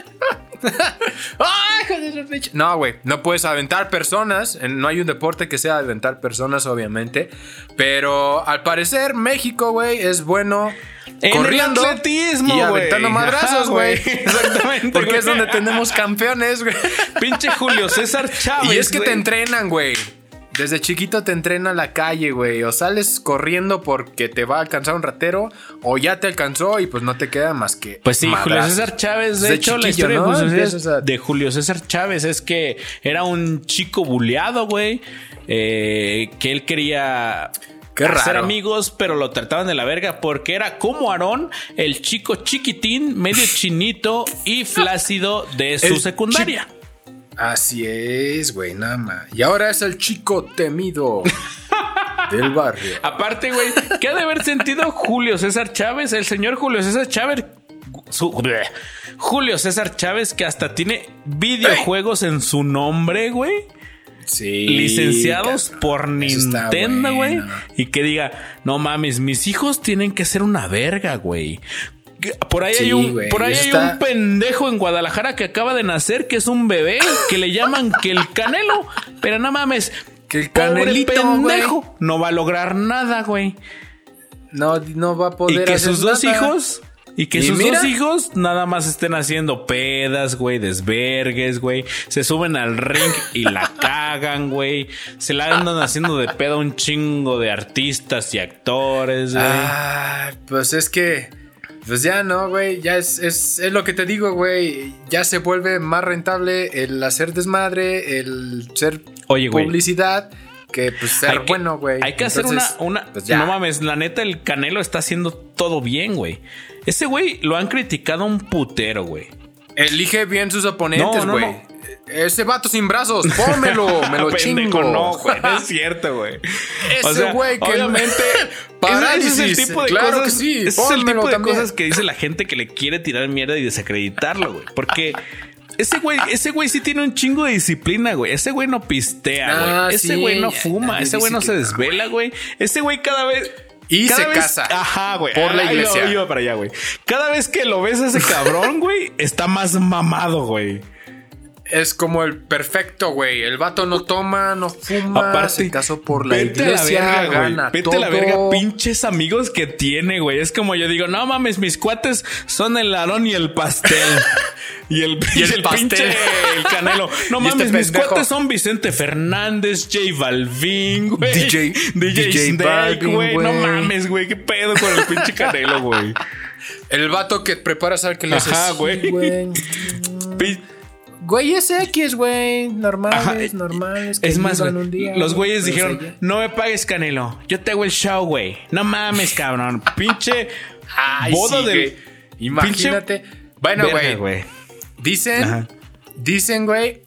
No, güey, no puedes aventar personas. En- No hay un deporte que sea aventar personas, obviamente. Pero al parecer, México, güey, es bueno En corriendo el atletismo, y güey. aventando madrazos, Ajá, güey. Exactamente. Porque es donde tenemos campeones, güey. Pinche Julio César Chávez. Y es que te entrenan, güey. Desde chiquito te entrena la calle, güey. O sales corriendo porque te va a alcanzar un ratero, o ya te alcanzó y pues no te queda más que. Pues sí, Julio. César Chávez. De Desde hecho, la historia ¿no? de, Julio César, a- de Julio César Chávez es que era un chico buleado, güey. eh, que él quería Qué hacer raro. amigos, pero lo trataban de la verga porque era como Aarón, el chico chiquitín, medio chinito y flácido de su El secundaria. Así es, güey, nada más. Y ahora es el chico temido del barrio. Aparte, güey, ¿qué ha de haber sentido Julio César Chávez? El señor Julio César Chávez. su- Julio César Chávez, que hasta tiene videojuegos en su nombre, güey. Sí. Licenciados cabrón, por Nintendo, güey. Y que diga, no mames, mis hijos tienen que ser una verga, güey. Que- Por ahí Sí, hay un, por ahí hay está- un pendejo en Guadalajara que acaba de nacer, que es un bebé, que le llaman que el canelo. Pero no mames, Que el pobre canelito, pendejo, no va a lograr nada, güey. No, no va a Y poder que hacer sus dos nada. hijos. Y que Y sus mira. dos hijos nada más estén haciendo pedas, güey, desvergues, güey. Se suben al ring y la cagan, güey. Se la andan haciendo de pedo un chingo de artistas y actores, güey. Ah, pues es que. Pues ya no, güey. Ya es, es, es lo que te digo, güey. Ya se vuelve más rentable el hacer desmadre, el ser Oye, güey. publicidad, que pues ser Hay que- bueno, güey. Hay que hacer una, una. pues no mames, la neta, el Canelo está haciendo todo bien, güey. Ese güey lo han criticado un putero, güey. Elige bien sus oponentes, No, no, güey. no. Ese vato sin brazos, pónmelo, me lo chingo. No, güey, no es cierto, güey. Ese güey que- obviamente Parálisis, ese es el tipo de claro cosas, que sí, ese es el tipo de también. cosas que dice la gente que le quiere tirar mierda y desacreditarlo, güey, porque ese güey, ese güey sí tiene un chingo de disciplina, güey. Ese güey no pistea, güey. Ah, ese sí, güey no fuma, ese güey no se desvela, güey. Ese güey cada vez Y cada se vez- casa. Ajá, güey. Por la iglesia. para allá, güey. Cada vez que lo ves a ese cabrón, güey, está más mamado, güey. Es como el perfecto, güey. El vato no toma, no fuma, Aparte, se casó por la vete iglesia, la verga, gana Vete todo. la verga, pinches amigos que tiene, güey. Es como yo digo, no mames, mis cuates son el Aarón y el pastel. y el, Y el pastel. pinche el canelo. No Y este mames, mis cuates son Vicente Fernández, J Balvin, güey. DJ DJ, DJ Snake, güey. No mames, güey. ¿Qué pedo con el pinche canelo, güey? El vato que prepara sal que le hace Ajá, güey. Güey. Pi- Güey, es X, güey. Normales, Ajá, normales. que Es más, un día, los güey, güeyes dijeron, no me pagues Canelo, yo te hago el show, güey. No mames, cabrón. Pinche Ay, boda sí, del... Imagínate. Bueno, Verga, güey. Dicen, Ajá. dicen, güey,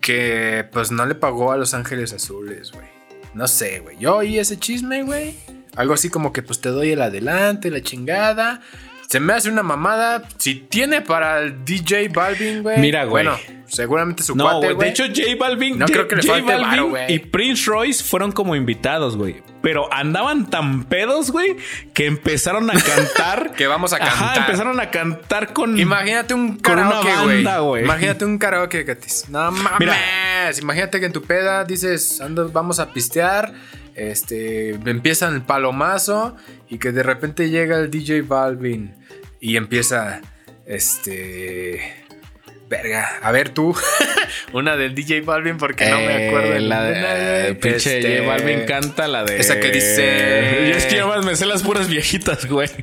que pues no le pagó a Los Ángeles Azules, güey. No sé, güey. Yo oí ese chisme, güey. Algo así como que pues te doy el adelante, la chingada. Se me hace una mamada. Si tiene para el DJ Balvin, güey. Mira, güey. Bueno, seguramente su No, cuate, güey. De hecho, J Balvin, No J- creo que le J falte Balvin varo, güey. y Prince Royce fueron como invitados, güey. Pero andaban tan pedos, güey, que empezaron a cantar. Que vamos a Ajá, cantar. empezaron a cantar con. Imagínate un karaoke, güey. Imagínate un karaoke, Katis. No mames. Mira. Imagínate que en tu peda dices, ando, vamos a pistear. Este, empiezan el palomazo y que de repente llega el DJ Balvin y empieza, este, verga. A ver tú, una del DJ Balvin porque no me acuerdo de Eh, la ninguna, de. güey. Pinche Este, J Balvin canta la de. esa que dice- Yo es que yo más me sé las puras viejitas, güey.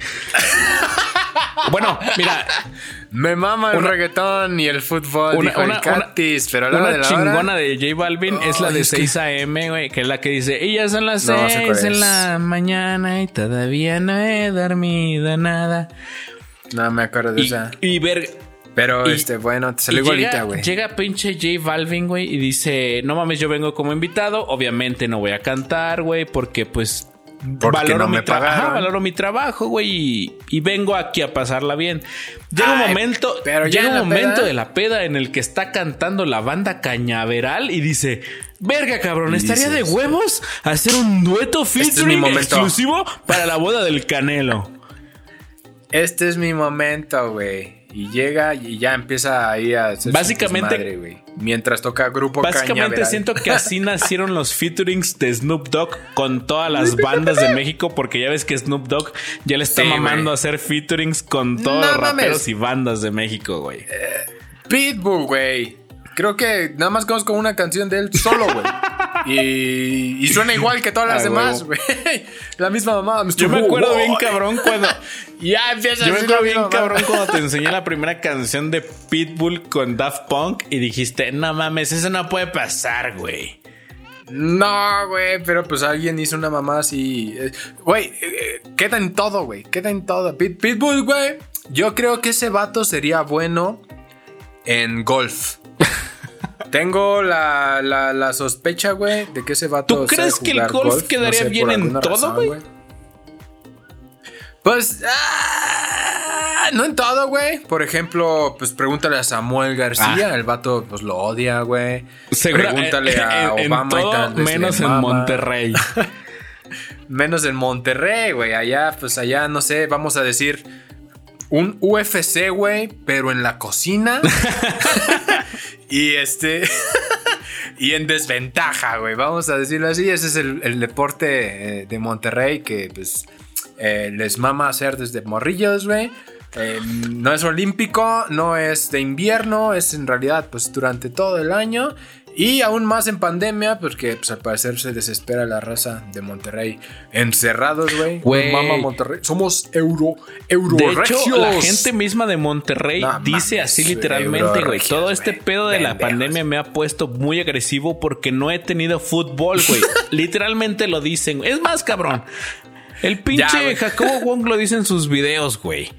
bueno, mira, Me mama el Una- reggaetón y el fútbol, una, dijo el una- Katis, pero a la de chingona hora, de J Balvin es la de es que- 6 a.m., güey, que es la que dice, y ya son las No sé 6 cuál en la mañana y todavía no he dormido nada. No me acuerdo de Y, esa. y ver, Pero, y- este, bueno, te salió igualita, llega, güey. llega pinche J Balvin, güey, y dice, no mames, yo vengo como invitado, obviamente no voy a cantar, güey, porque pues... Porque no mi me ajá, valoro mi trabajo, güey, y, y vengo aquí a pasarla bien. Llega un momento, pero llega un momento peda- de la peda en el que está cantando la banda Cañaveral y dice, verga cabrón, estaría de huevos hacer un dueto es mi featuring momento. exclusivo para la boda del Canelo. Este es mi momento, güey. Y llega y ya empieza ahí a hacer su Básicamente- desmadre. Mientras toca grupo Básicamente siento que así nacieron los featurings de Snoop Dogg con todas las bandas de México, porque ya ves que Snoop Dogg ya le está Sí, mamando a hacer featurings con todos No los raperos mames. y bandas de México, güey. Pitbull, güey. Creo que nada más conozco una canción de él solo, güey. Y, y suena igual que todas las demás, güey. La misma mamá. Yo me acuerdo bien cabrón cuando Ya empieza Yo me acuerdo bien cabrón cuando te enseñé la primera canción de Pitbull con Daft Punk y dijiste, no mames, eso no puede pasar, güey. No, güey, pero pues alguien hizo una mamá así. eh, Güey, eh, queda en todo, güey. Queda en todo. Pit- Pitbull, güey. Yo creo que ese vato sería bueno en golf. Tengo la, la- la sospecha, güey, de que ese vato. ¿Tú crees que el golf quedaría bien en todo, güey? Pues. ah, no en todo, güey. Por ejemplo, pues pregúntale a Samuel García. Ah. El vato, pues lo odia, güey. Pregúntale en- a en Obama y todo, tal menos en mama. Monterrey. Menos en Monterrey, güey. Allá, pues allá, no sé, vamos a decir un UFC, güey, pero en la cocina. y este. y en desventaja, güey. Vamos a decirlo así. Ese es el, el deporte eh, de Monterrey que, pues, eh, les mama hacer desde morrillos, güey. Eh, no es olímpico, no es de invierno, es en realidad, pues, durante todo el año. Y aún más en pandemia, porque pues al parecer se desespera la raza de Monterrey. Encerrados, güey. Mama Monterrey. Somos euro, euro De hecho, la gente misma de Monterrey No dice mames, así literalmente, güey. Todo este pedo de la pandemia me ha puesto muy agresivo porque no he tenido fútbol, güey. literalmente lo dicen. Es más, cabrón. El pinche. Jacobo Wong lo dice en sus videos, güey.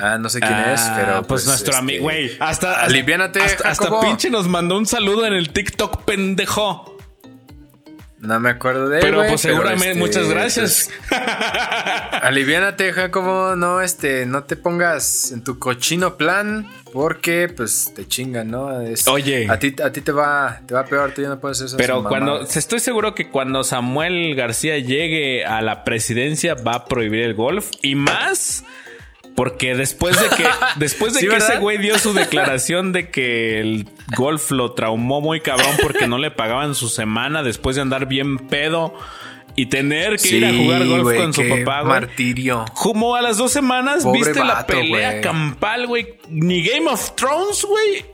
Ah, no sé quién es, Ah, pero. pues, nuestro este, amigo, güey. Hasta, aliviánate, hasta, pinche nos mandó un saludo en el TikTok, pendejo. No me acuerdo de él. Pero güey, pues seguramente, este, muchas gracias. pues, aliviánate, Jacobo. No, este, no te pongas en tu cochino plan. Porque, pues, te chingan, ¿no? Es- Oye. A ti, a ti te va, te va peor, tú ya no puedes hacer esas Pero cuando estoy seguro que cuando Samuel García llegue a la presidencia va a prohibir el golf y más porque después de que después de Sí, que ese güey dio su declaración de que el golf lo traumó muy cabrón porque no le pagaban su semana después de andar bien pedo y tener que ir a jugar golf con su qué papá, güey. Martirio. Como a las dos semanas Pobre viste la pelea campal, güey. Ni Game of Thrones, güey.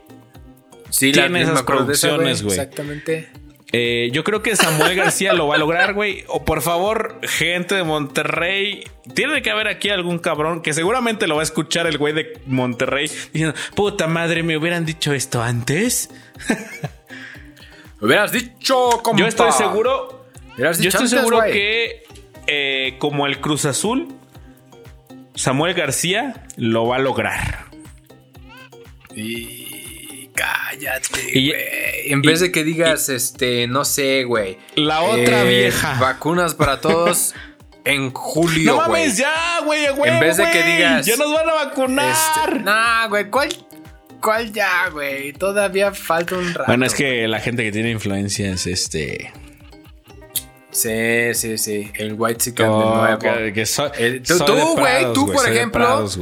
Sí, Tiene la esas producciones, güey. Exactamente. Eh, yo creo que Samuel García lo va a lograr, güey. O por favor, gente de Monterrey, tiene que haber aquí algún cabrón que seguramente lo va a escuchar el güey de Monterrey diciendo, puta madre, me hubieran dicho esto antes. Hubieras dicho, compa. Yo estoy seguro, yo estoy antes, seguro que eh, como el Cruz Azul, Samuel García lo va a lograr. Y cállate, Y- güey. En vez de que digas, este, no sé, güey. La otra eh, vieja. Vacunas para todos. en julio, No güey. mames, ya, güey, güey. En vez de que digas, Ya nos van a vacunar. Este, nah, güey, ¿cuál, ¿cuál ya, güey? Todavía falta un rato. Bueno, es que la gente que tiene influencia es este. Sí, sí, sí. El White Chicken Oh, de nuevo. que, que so- El- tú- soy tú, güey, tú, por ejemplo, Prados.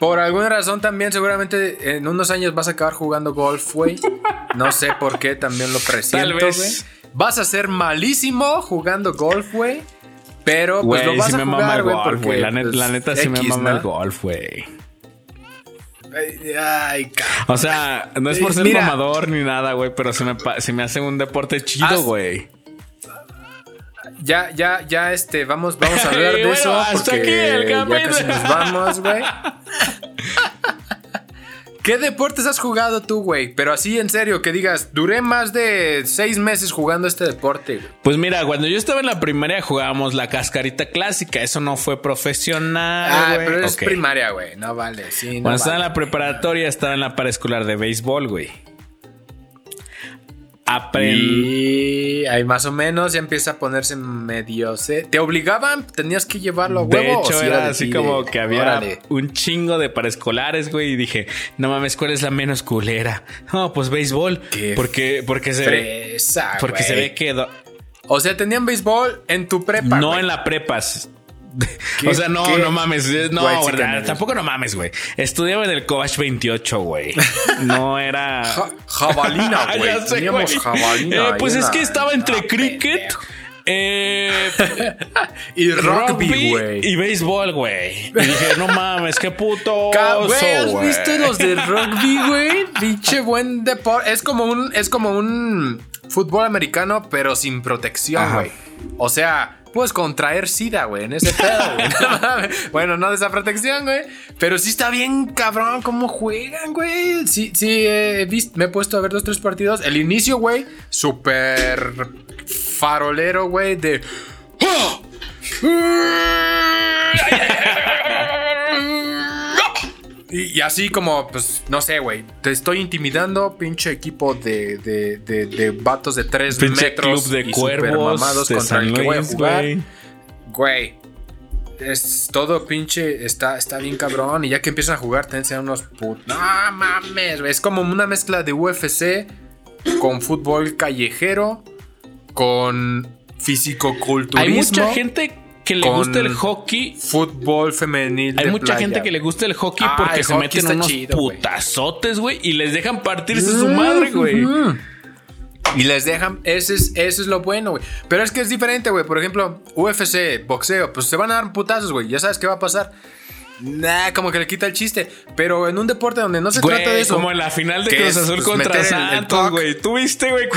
Por alguna razón también seguramente en unos años vas a acabar jugando golf, güey. No sé por qué, también lo presiento, güey. Vas a ser malísimo jugando golf, güey. Pero pues lo vas sí a me mama jugar, el güey, porque. La, net- pues, la neta sí me mama ¿no? el golf, güey. Ay. O sea, no es por Eh, ser mira. mamador ni nada, güey, pero se me, se me hace un deporte chido, güey. Ya, ya, ya, este, vamos, vamos a hablar de Bueno, eso. hasta porque aquí el ya casi nos vamos, güey. ¿Qué deportes has jugado tú, güey? Pero así en serio, que digas, duré más de seis meses jugando este deporte, güey. Pues mira, cuando yo estaba en la primaria jugábamos la cascarita clásica. Eso no fue profesional. Ah, güey. pero es primaria, güey. No vale, sí. No Cuando estaba en la preparatoria estaba en la paraescolar de béisbol, güey. Aprendí. Y ahí más o menos ya empieza a ponerse medio... se- ¿Te obligaban? ¿Tenías que llevarlo a huevo? De o hecho, era así como de, que había órale? un chingo de paraescolares, güey. Y dije, no mames, ¿cuál es la menos culera? No, pues béisbol. Qué Porque, porque se ve. Porque se ve que. O sea, tenían béisbol en tu prepa, no güey. en la prepas. ¿Qué- o sea, no, no mames. eh, No, ¿verdad? tampoco no mames, güey. Estudiaba en el Covach 28, güey. No era. Ja- jabalina, güey. Ya sé, Teníamos güey. jabalina. Eh, pues es que estaba entre Ah, cricket, eh, Y rugby, güey. y béisbol, güey. Y dije, no mames, qué puto. Güey, ¿has güey. visto los de rugby, güey? Pinche buen deporte. Es como un, es como un fútbol americano, pero sin protección, güey. O sea, puedes contraer sida, güey, en ese pedo, güey. Bueno, no de esa protección, güey. Pero sí está bien cabrón cómo juegan, güey. Sí, sí, he visto, me he puesto a ver dos, tres partidos. El inicio, güey, súper farolero, güey, de... Y, y así como, pues, no sé, güey. Te estoy intimidando, pinche equipo de, de, de, de vatos de 3 Pinche metros. club de y cuervos supermamados de contra San el que voy a jugar. güey. Es todo pinche. Está, está bien cabrón. Y ya que empiezan a jugar, te enseñan unos put. No mames, güey. Es como una mezcla de UFC con fútbol callejero. Con fisicoculturismo. Hay mucha gente que le gusta el hockey. Fútbol femenil. Hay de mucha playa, gente que le gusta el hockey Ah, porque el se hockey meten unos chido, putazotes, güey, y les dejan partirse su madre, güey. Y les dejan, ese es, eso es lo bueno, güey. Pero es que es diferente, güey. Por ejemplo, UFC, boxeo, pues se van a dar putazos, güey. Ya sabes qué va a pasar. Nah, como que le quita el chiste. Pero en un deporte donde no se Güey, trata de eso. como en la final de Cruz Azul pues, contra Santos, güey. ¿Tú viste, güey?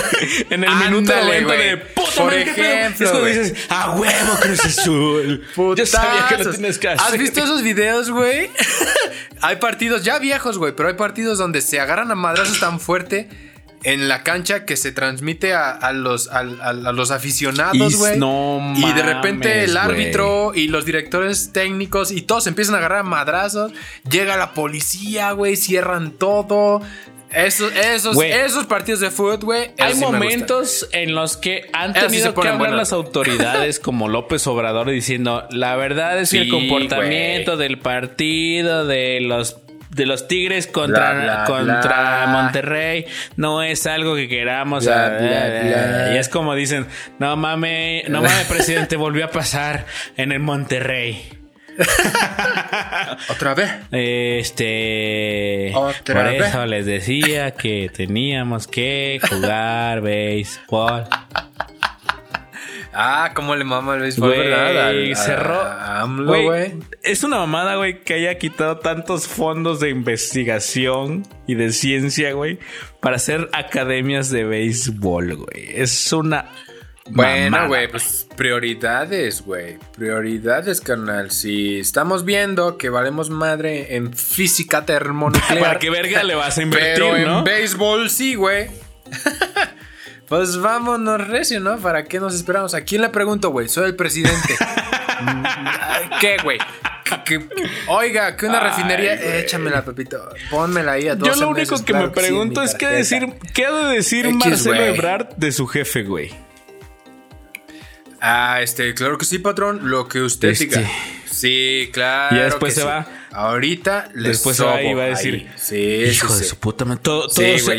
en el minuto Ándale, 90 de güey. puta Por madre, ejemplo, güey. dices, a huevo, Cruz Azul. Yo sabía que lo tienes que hacer. ¿Has visto esos videos, güey? hay partidos ya viejos, güey, pero hay partidos donde se agarran a madrazos tan fuerte en la cancha que se transmite a, a los, a los aficionados, güey. no y de repente mames, el árbitro y los directores técnicos y todos empiezan a agarrar madrazos. Llega la policía, güey, cierran todo. Esos, esos, esos partidos de fútbol, güey. Hay sí momentos en los que han sí tenido que hablar las autoridades como López Obrador diciendo la verdad es que el comportamiento del partido de los de los Tigres contra, Bla, bla, contra bla. Monterrey no es algo que queramos Bla, a- bla, bla. y es como dicen no mames no mames presidente volvió a pasar en el Monterrey Otra vez. este Otra por vez. eso les decía que teníamos que jugar béisbol Ah, cómo le mama el béisbol, Güey, ¿verdad? Al- cerró. a AMLO, Güey, güey. Es una mamada, güey, que haya quitado tantos fondos de investigación y de ciencia, güey, para hacer academias de béisbol, güey. Es una. Bueno, güey, pues prioridades, güey. Prioridades, carnal. Si estamos viendo que valemos madre en física termonuclear. ¿Para qué verga le vas a invertir, Pero en no? béisbol sí, güey. pues vámonos recio, ¿no? ¿Para qué nos esperamos? ¿A quién le pregunto, güey? Soy el presidente. ¿Qué, güey? ¿Qué- qué- Oiga, que una Ay, refinería. güey. Échamela, Pepito. Pónmela ahí a Yo 12 lo único meses, que claro me pregunto es qué decir, qué ha de decir X, Marcelo güey. Ebrard de su jefe, güey. Ah, este, claro que sí, patrón. Lo que usted Este. diga. Sí, claro. Y después que se sí. va. Ahorita le Después sobo va a ahí. decir, Sí, hijo sí, de sí. su puta madre, todo, todo, sea,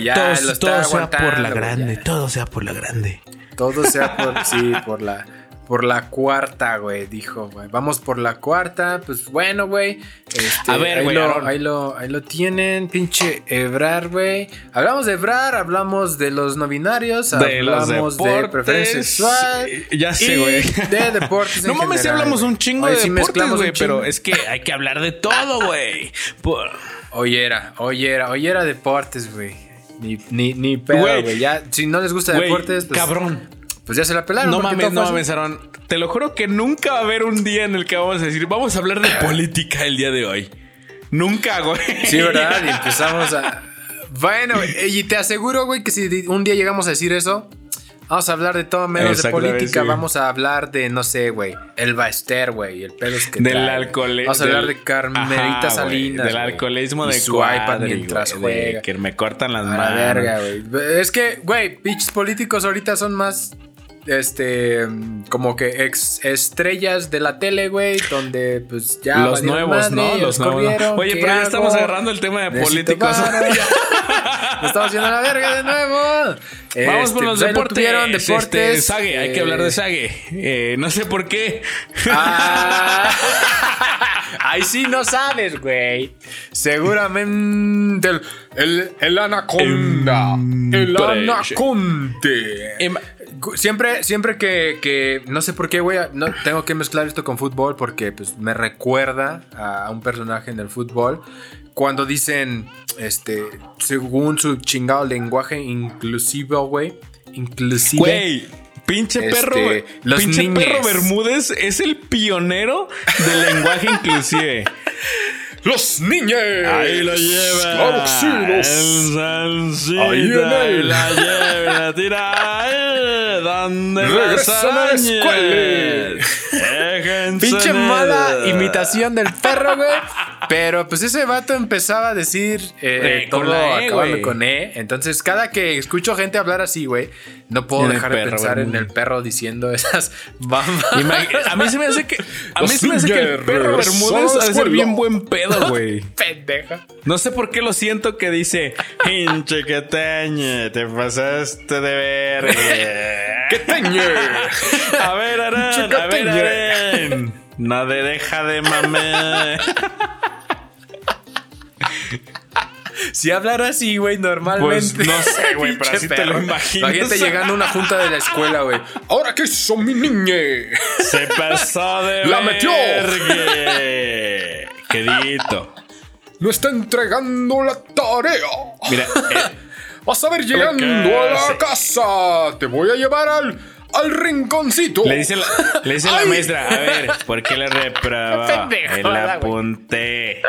todo- todo por la grande, todo sea por la grande. Todo sea por, sí, por la, por la cuarta, güey, dijo, güey. Vamos por la cuarta, pues bueno, güey. Este, A ver, ahí güey, lo, ahí, lo, ahí lo tienen, pinche Ebrar, güey. Hablamos de Ebrar, hablamos de los no binarios, De los hablamos de preferencia sexual. ya sé, y güey. De deportes. No mames, si hablamos un chingo de sí deportes, güey, pero es que hay que hablar de todo, güey. Por- Oyera, oyera, oyera deportes, güey. Ni, ni, ni pedo, Güey. güey. Ya, si no les gusta Güey, deportes, pues, cabrón. Pues ya se la pelaron. No mames, no mames. Aaron. Te lo juro que nunca va a haber un día en el que vamos a decir, vamos a hablar de política el día de hoy. Nunca, güey. Sí, ¿verdad? Y empezamos a. Bueno, y te aseguro, güey, que si un día llegamos a decir eso, vamos a hablar de todo menos de política. sí. Vamos a hablar de, no sé, güey, el Baester, güey, el pedo es que. Del trae, güey. alcohol. Vamos a hablar de Carmelita Ajá, Salinas. Del alcoholismo de su iPad mientras güey, de juega. Que me cortan las manos. verga, güey. Es que, güey, pinches políticos ahorita son más. Este, como que ex estrellas de la tele, güey, donde pues ya. Los nuevos, madre, ¿no? Los nuevos. Oye, ¿qué pero ya hago? estamos agarrando el tema de Necesito políticos. estamos yendo a la verga de nuevo. Vamos Este, con los pues ahí lo deportes. Este, deportes. Sague, hay que eh, hablar de Sague. Eh, no sé por qué. Ah, ahí sí no sabes, güey. Seguramente el, el, el anaconda. El Empresa. anaconte. Em- Siempre, siempre que, que- no sé por qué, güey, no tengo que mezclar esto con fútbol porque pues me recuerda a un personaje en el fútbol cuando dicen, este, según su chingado lenguaje inclusivo, güey, inclusive. Güey, pinche Este, perro. los pinche niñes. perro Bermúdez es el pionero del lenguaje inclusive. Los niños. Ahí lo lleva. Claro que sí, los- El salsita, Ahí en él. la lleva, la tira. ahí, ¿Dónde Regresan a la escuela. Pinche mala imitación del perro, güey. Pero pues ese vato empezaba a decir eh, Eh, con todo la E, acabando con E. Entonces, cada que escucho gente hablar así, güey, no puedo dejar de perro, pensar en el perro diciendo esas bambas. A mí se me hace que. A mí se me hace que el perro Bermúdez ha de ser bien buen pedo, güey. Pendeja. No sé por qué lo siento que dice, hinche que teñe, te pasaste de verga. ¡Qué teñe! A ver, Arán, a ver. Arán. No te deja de mames. Si hablara así, güey, normalmente. Pues, no sé, güey, pero así te lo perro. gente llegando a una junta de la escuela, güey. ¿Ahora qué hizo mi niñe? Se pasó de La metió. vergue. Quedito. No está entregando la tarea. Mira, eh, Vas a ver llegando a la casa. Te voy a llevar al, al rinconcito. Le dice la, le dice la maestra, a ver, ¿por qué le reprobó? Él apunté.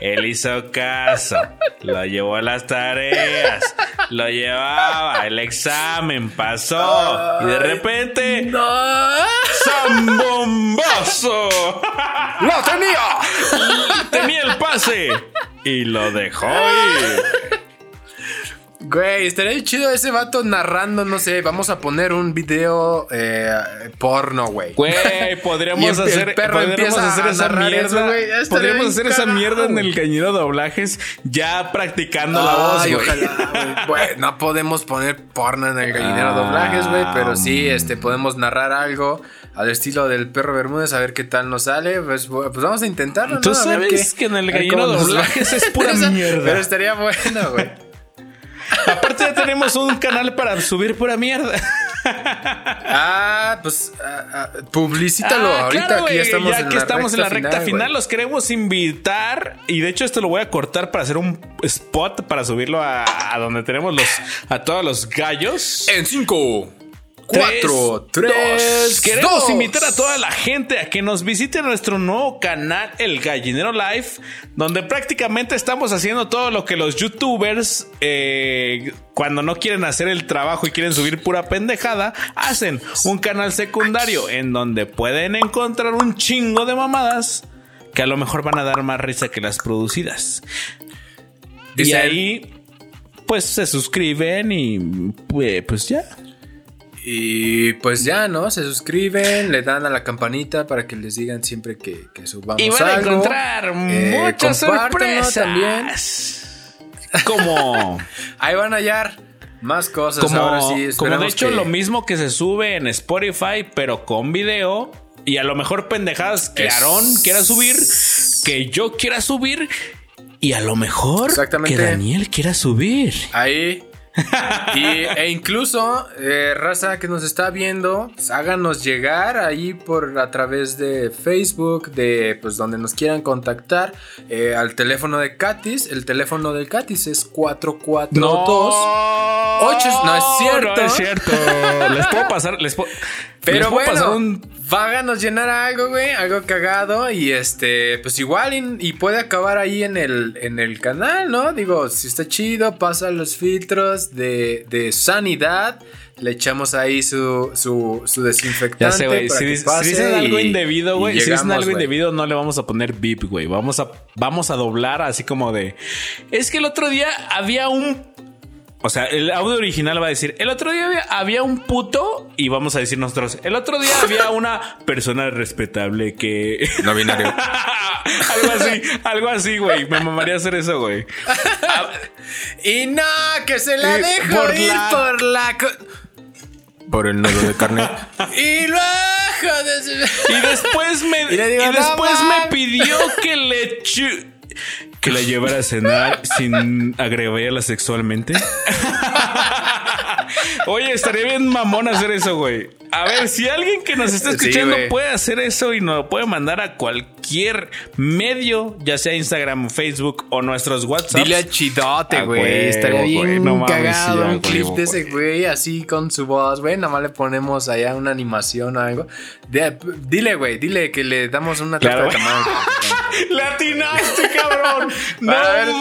Él hizo caso. Lo llevó a las tareas. Lo llevaba. El examen pasó. Y de repente. ¡No! ¡Zambombazo! ¡La tenía! Tenía el pase. Y lo dejó ir. Güey, estaría chido ese vato narrando, no sé, vamos a poner un video eh, porno, güey. Güey, podríamos el- el hacer, perro podríamos hacer esa mierda. eso, podríamos hacer esa mierda en el cañero doblajes ya practicando la voz, güey. ojalá, güey. No podemos poner porno en el gallinero Ah, doblajes, güey, pero sí, mm. este, podemos narrar algo al estilo del perro Bermúdez, a ver qué tal nos sale. Pues, pues vamos a intentarlo, ¿no? Tú sabes que en el gallino doblajes es pura mierda. Pero estaría bueno, güey. Aparte ya tenemos un canal para subir pura mierda. Ah, pues ah, ah, publicítalo. Ah, Ahorita claro, aquí güey, estamos ya en que la estamos en la recta final, los queremos invitar. Y de hecho, esto lo voy a cortar para hacer un spot para subirlo a, a donde tenemos los a todos los gallos. En 5, 4, 3, Queremos invitar a toda la gente a que nos visite nuestro nuevo canal, El Gallinero Live, donde prácticamente estamos haciendo todo lo que los youtubers, eh, cuando no quieren hacer el trabajo y quieren subir pura pendejada, hacen un canal secundario en donde pueden encontrar un chingo de mamadas que a lo mejor van a dar más risa que las producidas. y Dice ahí, pues se suscriben y pues, pues ya. Y pues ya, ¿no? Se suscriben, le dan a la campanita para que les digan siempre que, que subamos Y van a algo. encontrar Eh, muchas sorpresas. también. Como, Ahí van a hallar más cosas. como, Ahora sí, como de hecho que- lo mismo que se sube en Spotify, pero con video. Y a lo mejor pendejadas que Es- Aarón quiera subir, que yo quiera subir. Y a lo mejor que Daniel quiera subir. Ahí. y, e incluso, eh, raza que nos está viendo, pues, háganos llegar ahí por a través de Facebook, de pues donde nos quieran contactar, eh, al teléfono de Katis. El teléfono del Katis es 442. Ocho- no es cierto. No es cierto. Les puedo pasar, les puedo, Pero les puedo bueno, pasar un háganos llenar algo, güey, algo cagado y este, pues igual y, y puede acabar ahí en el, en el canal, ¿no? Digo, si está chido, pasa los filtros de, de sanidad, le echamos ahí su, su, su desinfectante. Ya sé, güey. Si, si dicen algo y- indebido, güey. Si dicen algo indebido, no le vamos a poner beep, güey. Vamos a, vamos a doblar así como de. Es que el otro día había un. O sea, el audio original va a decir: El otro día había, había un puto. Y vamos a decir nosotros: El otro día había una persona respetable que. No binario. algo así, algo así, güey. Me mamaría hacer eso, güey. y no, que se la dejo por ir la- por la... Por el nudo de carne. y luego de... Y después me, Y le digo, y "No después me mames". pidió que le chu- que la llevara a cenar sin agregarla sexualmente. Oye, estaría bien mamón hacer eso, güey. A ver, si alguien que nos está escuchando puede hacer eso y nos lo puede mandar a cualquier medio, ya sea Instagram, Facebook o nuestros WhatsApp. Dile a Chidote, A güey. Estaría bien. No mames, cagado sí, un clip de ese güey así con su voz, güey. Nada más le ponemos allá una animación o algo. De- dile, güey, dile que le damos una Claro, torta de tamal. ¡Le atinaste, cabrón! ¡No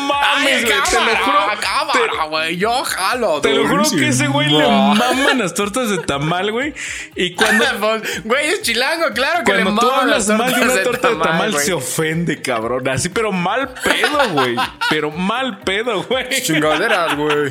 mames, güey! Te lo juro. cámara, güey. Yo jalo. Te lo juro que ese güey le maman las tortas de tamal, güey. Y cuando, Pues, Güey, es chilango, claro que le cuando tú maman hablas las mal de una torta de tamal, güey. se ofende, cabrón. Así, pero mal pedo, güey. Pero mal pedo, güey. Chingaderas, güey.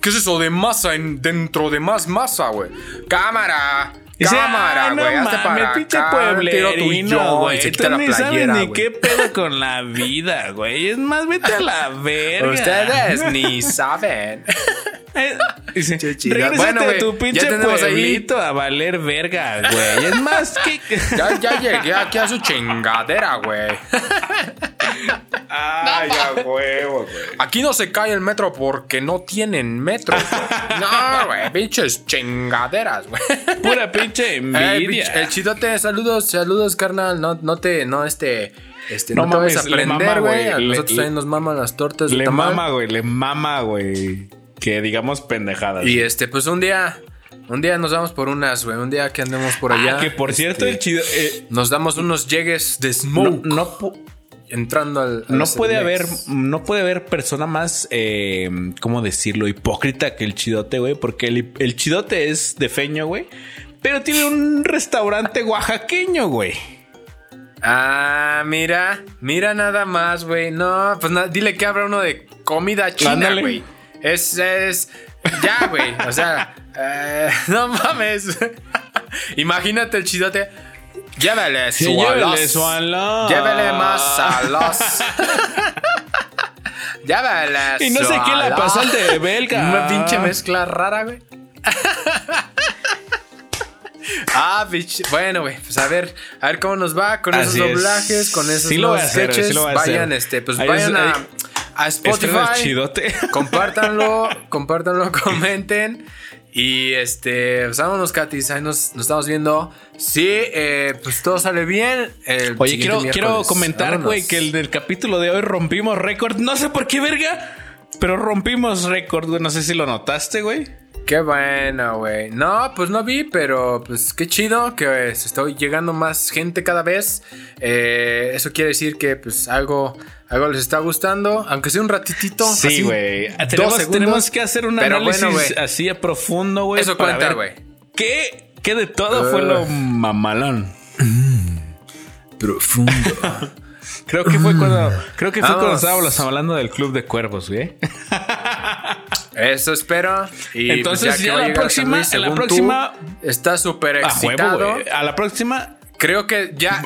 ¿Qué es eso de masa en, dentro de más masa, güey? Cámara. Dice, Cámara, "Ah, no güey. hazte para pinche pueblerino, yo", y güey. Tú la ni sabes ni güey. qué pedo con la vida, güey. Es más, vete a la verga. Ustedes ni saben. Eh, Dice, regrésate Bueno, güey, tu pinche tenemos ahí- pueblito a valer verga, güey. Es más que... Ya, ya llegué aquí a su chingadera, güey. Ay, ya huevo, güey. Aquí no se cae el metro porque no tienen metro. No, güey. Pinches chingaderas, güey. Pura pinche envidia. pinche- el chidote, saludos, saludos, carnal. No, no te, no, este. Este, no, No te mames, vayas a aprender, güey. güey. A Le- nosotros también nos maman las tortas Le tamal. mama, güey, le mama, güey. Que digamos pendejadas. Y este, pues un día, un día nos vamos por unas, güey. Un día que andemos por allá. Ah, que por cierto, este, el chido. eh, Nos damos unos llegues de no, smoke no, pu- entrando al. no puede haber, no puede haber persona más, eh, ¿cómo decirlo? Hipócrita que el chidote, güey. Porque el, el chidote es de feño, güey. Pero tiene un restaurante oaxaqueño, güey. Ah, mira, mira nada más, güey. No, pues na- dile que abra uno de comida china, güey. Es, es, ya, güey. O sea, eh, no mames. Imagínate el chidote. Llévele su llévele su. Llévele más alos. Llévele Y no sé qué la alos. pasó al de belga. Una pinche mezcla rara, güey. Ah, pinche. Bueno, güey, pues a ver, a ver cómo nos va con esos es. doblajes, con esos Sí a nuevos hacer, sketches. sí lo voy a hacer. vayan, este, pues Ahí vayan es- a, a Spotify. chidote. Compártanlo, compártanlo, comenten. Y este, pues vámonos, Katis. Ahí nos, nos estamos viendo. Sí, eh, pues todo sale bien. el Oye, quiero, quiero comentar, güey, que el del capítulo de hoy rompimos récord. No sé por qué, verga. Pero rompimos récord, güey. No sé si lo notaste, güey. Qué bueno, güey. No, pues no vi, pero pues qué chido que se está llegando más gente cada vez. Eh, eso quiere decir que pues algo, algo les está gustando, aunque sea un ratitito. Sí, güey. Tenemos, tenemos que hacer un Pero análisis bueno, así a profundo, güey. Eso cuenta, güey. ¿Qué, ¿Qué de todo fue lo mamalón? Profundo. Creo que fue cuando, creo que fue cuando estábamos hablando del club de cuervos, güey. Eso espero. Y Entonces, pues, ya que a la próxima- San Luis, en la tú, próxima- está súper A huevo, excitado. güey. A la próxima. Creo que ya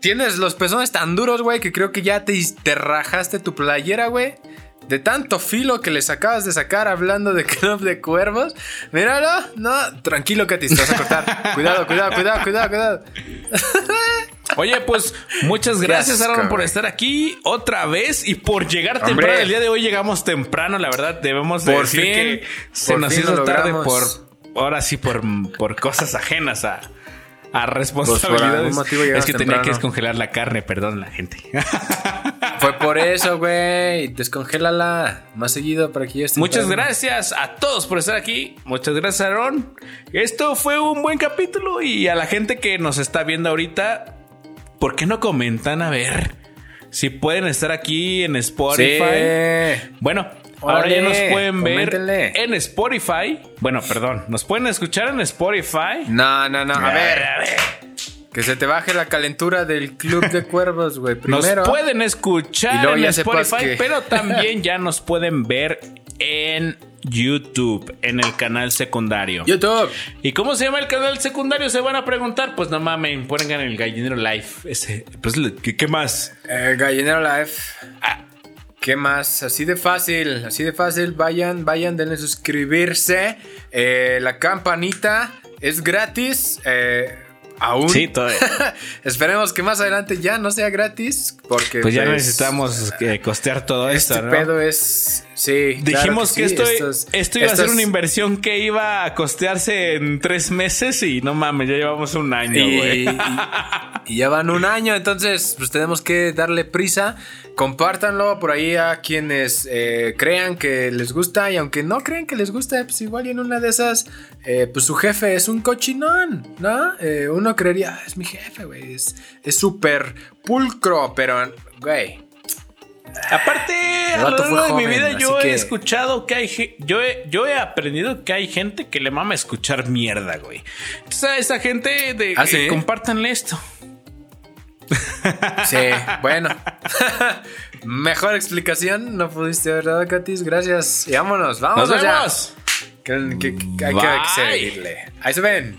tienes los pezones tan duros, güey, que creo que ya te, te rajaste tu playera, güey. De tanto filo que les acabas de sacar hablando de Club de Cuervos. Míralo. No, tranquilo, Katy, te vas a cortar. cuidado, cuidado, cuidado, cuidado, cuidado. Oye, pues muchas gracias, Aaron, por estar aquí otra vez y por llegar Hombre. temprano. El día de hoy llegamos temprano, la verdad. Debemos de Por decir fin, que se nos hizo tarde por ahora sí por, por cosas ajenas a, a Pues, responsabilidades. es que tenía que descongelar la carne, perdón la gente. Fue por eso, güey. Descongélala más seguido para que ya esté. Muchas gracias a todos por estar aquí. Muchas gracias, Aaron. Esto fue un buen capítulo y a la gente que nos está viendo ahorita, ¿por qué no comentan a ver si pueden estar aquí en Spotify? Sí. Bueno, ahora ya nos pueden ver en Spotify. Bueno, perdón, nos pueden escuchar en Spotify. No, no, no. A ver, a ver. que se te baje la calentura del Club de Cuervos, güey. Nos Primero. pueden Y escuchar en Spotify, que- pero también ya nos pueden ver en YouTube, en el canal secundario. YouTube. ¿Y cómo se llama el canal secundario? Se van a preguntar. Pues no mamen, pongan el gallinero live. Ese, pues, ¿qué, qué más? Eh, Gallinero Live. Ah, ¿Qué más? Así de fácil, así de fácil. Vayan, vayan, denle suscribirse. Eh, la campanita es gratis. eh, aún. sí, todo- Esperemos que más adelante ya no sea gratis. Porque pues ya necesitamos eh, costear todo Este esto, ¿no? pedo es. Sí. claro Dijimos que, sí, esto, estos- esto iba a ser una inversión que iba a costearse en tres meses y no mames, ya llevamos un año, Y, güey. y- y ya van un año, entonces pues tenemos que darle prisa. Compártanlo por ahí a quienes eh, crean que les gusta y aunque no crean que les gusta, pues igual y en una de esas, eh, pues su jefe es un cochinón, ¿no? Eh, uno creería, "Ah, es mi jefe, güey, es súper pulcro, pero, güey, Aparte, El a lo largo de mi vida yo he escuchado que hay yo he, yo he aprendido que hay gente que le mama escuchar mierda, güey. Entonces a esa gente de ¿Ah, que sí? compártanle esto. sí, bueno. Mejor explicación no pudiste haber dado, Katis, gracias. Y vámonos, Nos vámonos vemos. Que, que- que hay que seguirle. Ahí se ven.